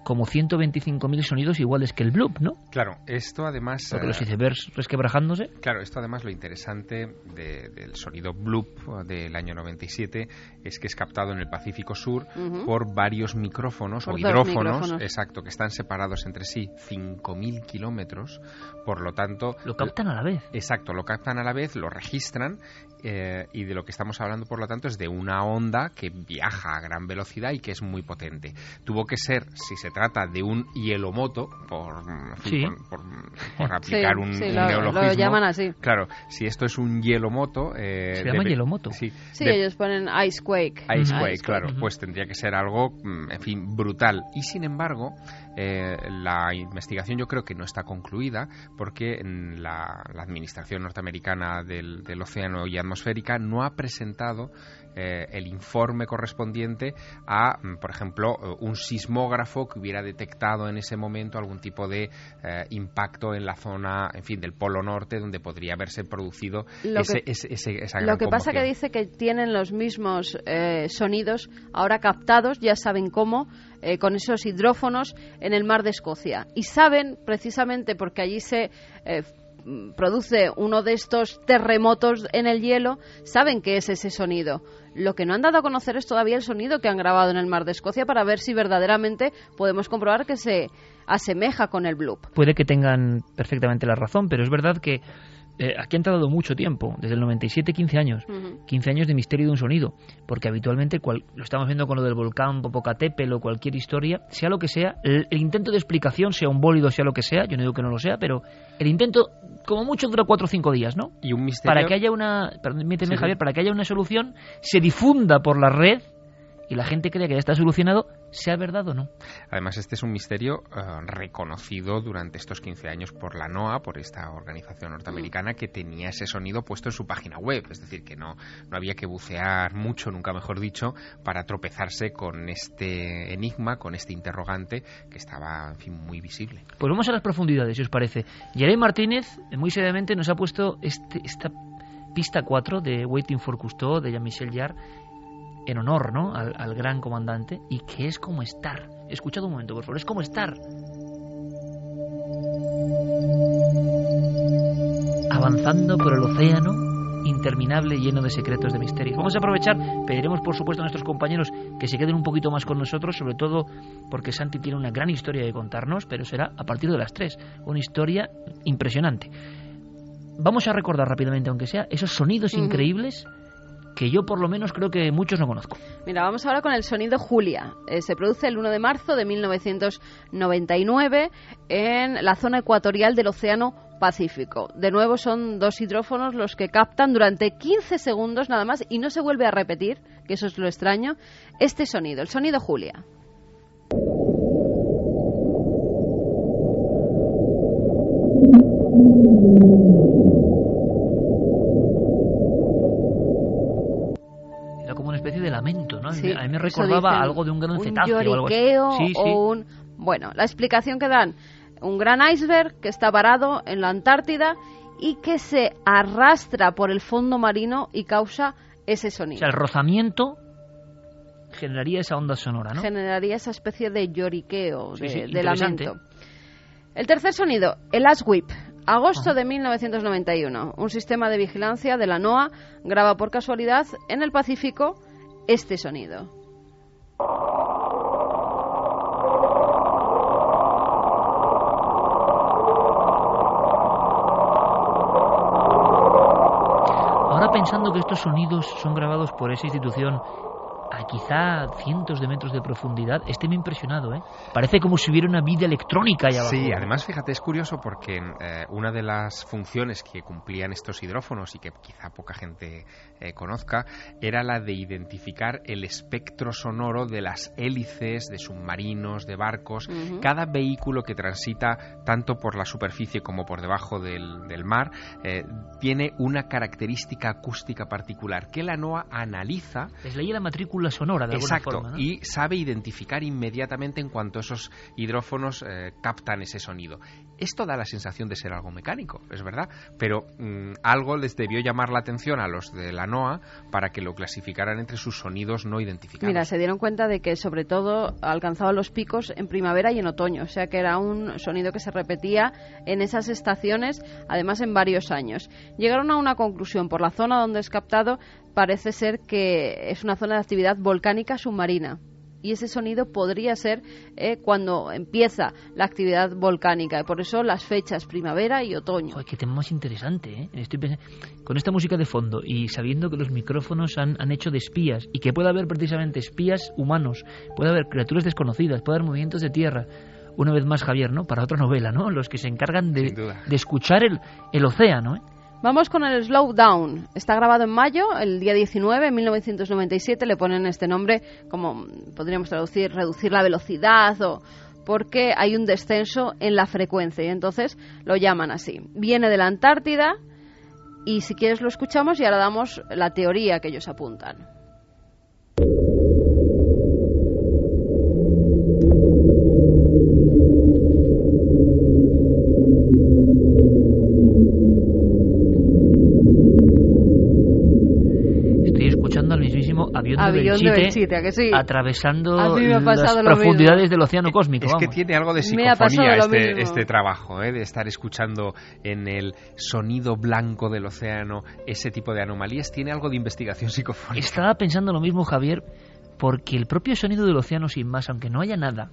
[SPEAKER 1] como 125.000 sonidos iguales que el bloop, ¿no?
[SPEAKER 6] Claro, esto además...
[SPEAKER 1] Porque los icebergs resquebrajándose.
[SPEAKER 6] Claro, esto además lo interesante del sonido bloop del año 97 es que es captado en el Pacífico Sur por varios micrófonos o hidrófonos, exacto, que están separados entre sí 5.000 kilómetros, por lo tanto...
[SPEAKER 1] Lo captan a la vez.
[SPEAKER 6] Exacto, lo captan a la vez, lo registran eh, y de lo que estamos hablando, por lo tanto, es de una onda que viaja a gran velocidad y que es muy potente. Tuvo que ser, si se trata de un hielomoto, por, por, aplicar un, neologismo.
[SPEAKER 2] Lo llaman así.
[SPEAKER 6] Claro, si esto es un hielomoto...
[SPEAKER 1] Eh, se llama hielomoto.
[SPEAKER 2] Sí, ellos ponen icequake.
[SPEAKER 6] Icequake, claro. Pues tendría que ser algo, mm, en fin, brutal. Y sin embargo, eh, la investigación yo creo que no está concluida porque la, Administración Norteamericana del, del Océano y Atmosférica no ha presentado eh, el informe correspondiente a, mm, por ejemplo, eh, un sismógrafo que hubiera detectado en ese momento algún tipo de eh, impacto en la zona, en fin, del Polo Norte, donde podría haberse producido ese, ese, esa
[SPEAKER 2] Lo que pasa que dice que tienen los mismos sonidos ahora captados, ya saben cómo, con esos hidrófonos en el mar de Escocia. Y saben, precisamente porque allí se produce uno de estos terremotos en el hielo, saben que es ese sonido. Lo que no han dado a conocer es todavía el sonido que han grabado en el mar de Escocia para ver si verdaderamente podemos comprobar que se asemeja con el bloop.
[SPEAKER 1] Puede que tengan perfectamente la razón, pero es verdad que eh, aquí han tardado mucho tiempo, desde el 97, 15 años. 15 años de misterio de un sonido, porque habitualmente lo estamos viendo con lo del volcán Popocatépetl o cualquier historia, sea lo que sea, el, intento de explicación, sea un bólido, sea lo que sea, yo no digo que no lo sea, pero el intento como mucho dura cuatro o cinco días, ¿no?
[SPEAKER 6] Y un misterio...
[SPEAKER 1] Para que haya una, permíteme Javier, para que haya una solución, se difunda por la red y la gente cree que ya está solucionado, sea verdad o no.
[SPEAKER 6] Además, este es un misterio eh, reconocido durante estos 15 años por la NOAA, por esta organización norteamericana que tenía ese sonido puesto en su página web. Es decir, que no, no había que bucear mucho, nunca mejor dicho, para tropezarse con este enigma, con este interrogante que estaba, en fin, muy visible.
[SPEAKER 1] Pues vamos a las profundidades, si os parece. Jeremy Martínez, muy seriamente, nos ha puesto este, esta pista 4 de Waiting for Cousteau de Jean-Michel Jarre en honor ¿no? al, gran comandante y que es como estar. Escuchad un momento, por favor, es como estar. Avanzando por el océano interminable lleno de secretos de misterios. Vamos a aprovechar, pediremos por supuesto a nuestros compañeros que se queden un poquito más con nosotros, sobre todo porque Santi tiene una gran historia que contarnos, pero será a partir de las tres, una historia impresionante. Vamos a recordar rápidamente, aunque sea, esos sonidos increíbles que yo por lo menos creo que muchos no conozco.
[SPEAKER 2] Mira, vamos ahora con el sonido Julia. Eh, se produce el 1 de marzo de 1999 en la zona ecuatorial del Océano Pacífico. De nuevo son dos hidrófonos los que captan durante 15 segundos nada más y no se vuelve a repetir, que eso es lo extraño, este sonido, el sonido Julia.
[SPEAKER 1] A mí me recordaba algo de un gran cetáceo
[SPEAKER 2] o algo así. o un... Bueno, la explicación que dan, un gran iceberg que está varado en la Antártida y que se arrastra por el fondo marino y causa ese sonido.
[SPEAKER 1] O sea, el rozamiento generaría esa onda sonora, ¿no?
[SPEAKER 2] Generaría esa especie de lloriqueo, de, lamento. El tercer sonido, el whip Agosto de 1991. Un sistema de vigilancia de la NOAA graba por casualidad en el Pacífico este sonido.
[SPEAKER 1] Ahora pensando que estos sonidos son grabados por esa institución a quizá cientos de metros de profundidad, este me ha impresionado, ¿eh? Parece como si hubiera una vida electrónica allá abajo.
[SPEAKER 6] Sí, además fíjate, es curioso porque eh, una de las funciones que cumplían estos hidrófonos y que quizá poca gente eh, conozca era la de identificar el espectro sonoro de las hélices de submarinos, de barcos. Cada vehículo que transita tanto por la superficie como por debajo del, del mar eh, tiene una característica acústica particular que la NOAA analiza.
[SPEAKER 1] Les leí la matrícula sonora de alguna forma. ¿no?
[SPEAKER 6] y sabe identificar inmediatamente en cuanto esos hidrófonos eh, captan ese sonido. Esto da la sensación de ser algo mecánico, es verdad, pero mm, algo les debió llamar la atención a los de la NOAA para que lo clasificaran entre sus sonidos no identificados.
[SPEAKER 2] Mira, se dieron cuenta de que sobre todo alcanzaba los picos en primavera y en otoño, o sea que era un sonido que se repetía en esas estaciones, además en varios años. Llegaron a una conclusión, por la zona donde es captado parece ser que es una zona de actividad volcánica submarina y ese sonido podría ser eh, cuando empieza la actividad volcánica y por eso las fechas primavera y otoño.
[SPEAKER 1] Joder, qué tema más interesante, ¿eh? Estoy pensando, con esta música de fondo y sabiendo que los micrófonos han, han, hecho de espías y que puede haber precisamente espías humanos, puede haber criaturas desconocidas, puede haber movimientos de tierra. Una vez más, Javier, ¿no? Para otra novela, ¿no? Los que se encargan de, de escuchar el, el océano, ¿eh?
[SPEAKER 2] Vamos con el Slow Down. Está grabado en mayo, el día 19, en 1997. Le ponen este nombre, como podríamos traducir, reducir la velocidad o porque hay un descenso en la frecuencia y entonces lo llaman así. Viene de la Antártida y si quieres lo escuchamos y ahora damos la teoría que ellos apuntan.
[SPEAKER 1] Avión,
[SPEAKER 2] avión
[SPEAKER 1] de
[SPEAKER 2] Belchite, ¿a que sí?
[SPEAKER 1] atravesando las profundidades mismo. del océano cósmico.
[SPEAKER 6] Es
[SPEAKER 1] vamos.
[SPEAKER 6] que tiene algo de psicofonía este, este, trabajo, ¿eh? de estar escuchando en el sonido blanco del océano ese tipo de anomalías. Tiene algo de investigación psicofónica.
[SPEAKER 1] Estaba pensando lo mismo, Javier, porque el propio sonido del océano, sin más, aunque no haya nada,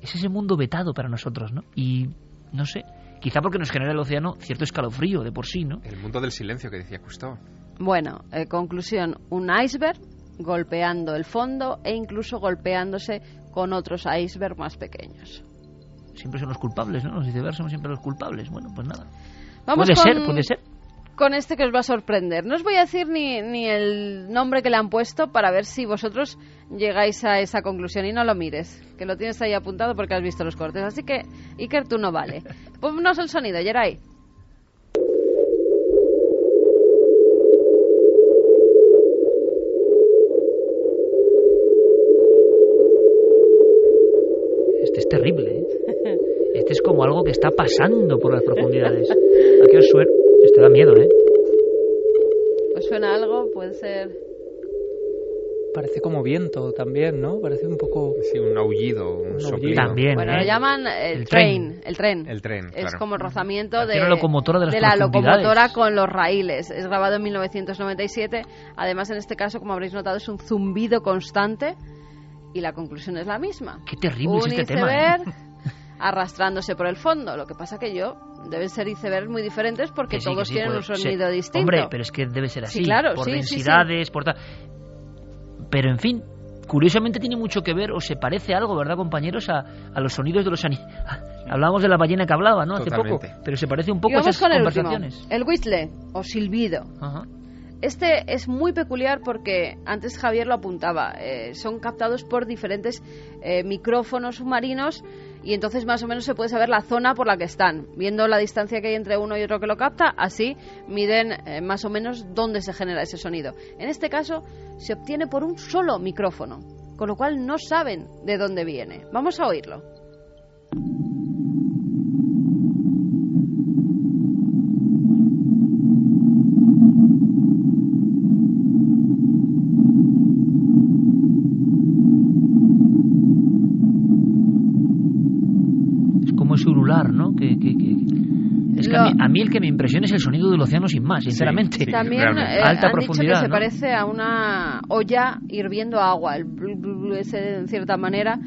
[SPEAKER 1] es ese mundo vetado para nosotros, ¿no? Y no sé, quizá porque nos genera el océano cierto escalofrío de por sí, ¿no?
[SPEAKER 6] El mundo del silencio que decía Cousteau.
[SPEAKER 2] Bueno, eh, conclusión, un iceberg golpeando el fondo e incluso golpeándose con otros icebergs más pequeños.
[SPEAKER 1] Siempre son los culpables, ¿no? Los icebergs son siempre los culpables. Bueno, pues nada.
[SPEAKER 2] Vamos
[SPEAKER 1] puede
[SPEAKER 2] con,
[SPEAKER 1] ser, puede ser.
[SPEAKER 2] Con este que os va a sorprender. No os voy a decir ni, ni el nombre que le han puesto para ver si vosotros llegáis a esa conclusión y no lo mires, que lo tienes ahí apuntado porque has visto los cortes. Así que, Iker, tú no vale. Ponnos el sonido, Yeray.
[SPEAKER 1] Es terrible. ¿eh? Este es como algo que está pasando por las profundidades. ¿A qué os suena? Este da miedo, ¿eh?
[SPEAKER 2] ¿Os suena algo? Puede ser.
[SPEAKER 4] Parece como viento también, ¿no? Parece un poco.
[SPEAKER 6] Sí, un aullido, un, un soplido.
[SPEAKER 1] También.
[SPEAKER 2] Bueno,
[SPEAKER 1] ¿eh?
[SPEAKER 2] lo llaman el,
[SPEAKER 1] El
[SPEAKER 2] train,
[SPEAKER 1] tren.
[SPEAKER 2] el tren.
[SPEAKER 6] El tren,
[SPEAKER 2] Es
[SPEAKER 6] claro.
[SPEAKER 2] como el rozamiento de,
[SPEAKER 1] locomotora de las
[SPEAKER 2] la
[SPEAKER 1] profundidades.
[SPEAKER 2] locomotora con los raíles. Es grabado en 1997. Además, en este caso, como habréis notado, es un zumbido constante. Y la conclusión es la misma.
[SPEAKER 1] Qué terrible es
[SPEAKER 2] un
[SPEAKER 1] este tema. ¿eh?
[SPEAKER 2] iceberg arrastrándose por el fondo. Lo que pasa que yo deben ser icebergs muy diferentes porque
[SPEAKER 1] Que sí,
[SPEAKER 2] todos
[SPEAKER 1] sí,
[SPEAKER 2] tienen
[SPEAKER 1] puede
[SPEAKER 2] un sonido distinto.
[SPEAKER 1] Hombre, pero es que debe ser
[SPEAKER 2] Sí,
[SPEAKER 1] así.
[SPEAKER 2] claro,
[SPEAKER 1] por
[SPEAKER 2] sí, sí, sí.
[SPEAKER 1] densidades, por tal. Pero en fin, curiosamente tiene mucho que ver o se parece algo, ¿verdad, compañeros? A, a los sonidos de los animales. Hablábamos de la ballena que hablaba, ¿no? Hace
[SPEAKER 6] Totalmente.
[SPEAKER 1] poco. Pero se parece un poco a esas
[SPEAKER 2] con el
[SPEAKER 1] conversaciones.
[SPEAKER 2] último, el whistle o silbido.
[SPEAKER 1] Ajá.
[SPEAKER 2] Este es muy peculiar porque antes Javier lo apuntaba. eh, son captados por diferentes eh, micrófonos submarinos y entonces más o menos se puede saber la zona por la que están. Viendo la distancia que hay entre uno y otro que lo capta, así miden eh, más o menos dónde se genera ese sonido. En este caso se obtiene por un solo micrófono, con lo cual no saben de dónde viene. Vamos a oírlo.
[SPEAKER 1] Es como ese ulular, ¿no? Que, que- que- Es que a, mí, a mí el que me impresiona es el sonido del océano sin más, sinceramente.
[SPEAKER 6] sí,
[SPEAKER 2] También eh,
[SPEAKER 1] Alta
[SPEAKER 2] han dicho que
[SPEAKER 1] profundidad,
[SPEAKER 2] se
[SPEAKER 1] ¿no?
[SPEAKER 2] parece a una olla hirviendo agua, el blu, blu, blu ese en cierta manera.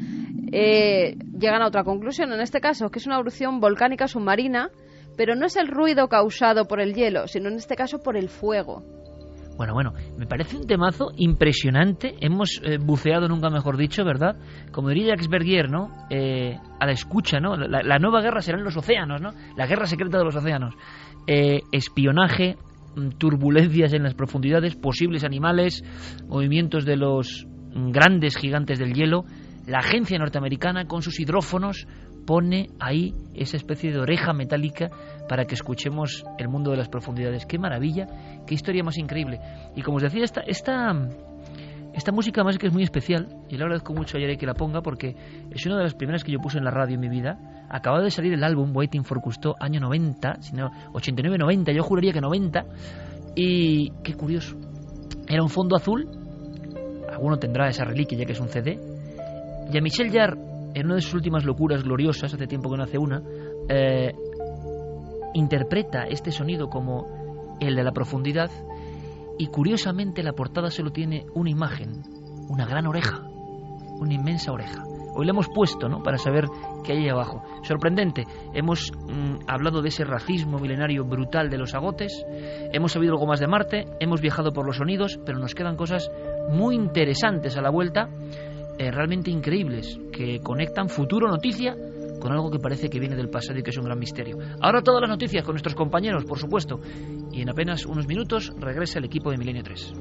[SPEAKER 2] Eh, llegan a otra conclusión, en este caso, que es una erupción volcánica submarina, pero no es el ruido causado por el hielo, sino en este caso por el fuego.
[SPEAKER 1] Bueno, bueno, me parece un temazo impresionante. Hemos eh, buceado, nunca mejor dicho, ¿verdad? Como diría Jacques Bergier, ¿no? Eh, a la escucha, ¿no? La, nueva guerra será en los océanos, ¿no? La guerra secreta de los océanos. Eh, espionaje, mm, turbulencias en las profundidades, posibles animales, movimientos de los grandes gigantes del hielo. La agencia norteamericana, con sus hidrófonos, pone ahí esa especie de oreja metálica para que escuchemos el mundo de las profundidades. ¡Qué maravilla! ¡Qué historia más increíble! Y como os decía, esta, esta, música más que es muy especial, y le agradezco mucho a que la ponga porque es una de las primeras que yo puse en la radio en mi vida. Acababa de salir el álbum Waiting for Cousteau, año 90, sino 89-90, yo juraría que 90. Y qué curioso. Era un fondo azul, alguno tendrá esa reliquia ya que es un CD. Y a Michel Jarre, en una de sus últimas locuras gloriosas, hace tiempo que no hace una, eh, interpreta este sonido como el de la profundidad y curiosamente la portada solo tiene una imagen, una gran oreja, una inmensa oreja. Hoy la hemos puesto, ¿no? Para saber qué hay ahí abajo. Sorprendente. Hemos mm, hablado de ese racismo milenario brutal de los agotes. Hemos sabido algo más de Marte. Hemos viajado por los sonidos, pero nos quedan cosas muy interesantes a la vuelta, eh, realmente increíbles que conectan futuro noticia con algo que parece que viene del pasado y que es un gran misterio. Ahora todas las noticias con nuestros compañeros, por supuesto. Y en apenas unos minutos regresa el equipo de Milenio 3.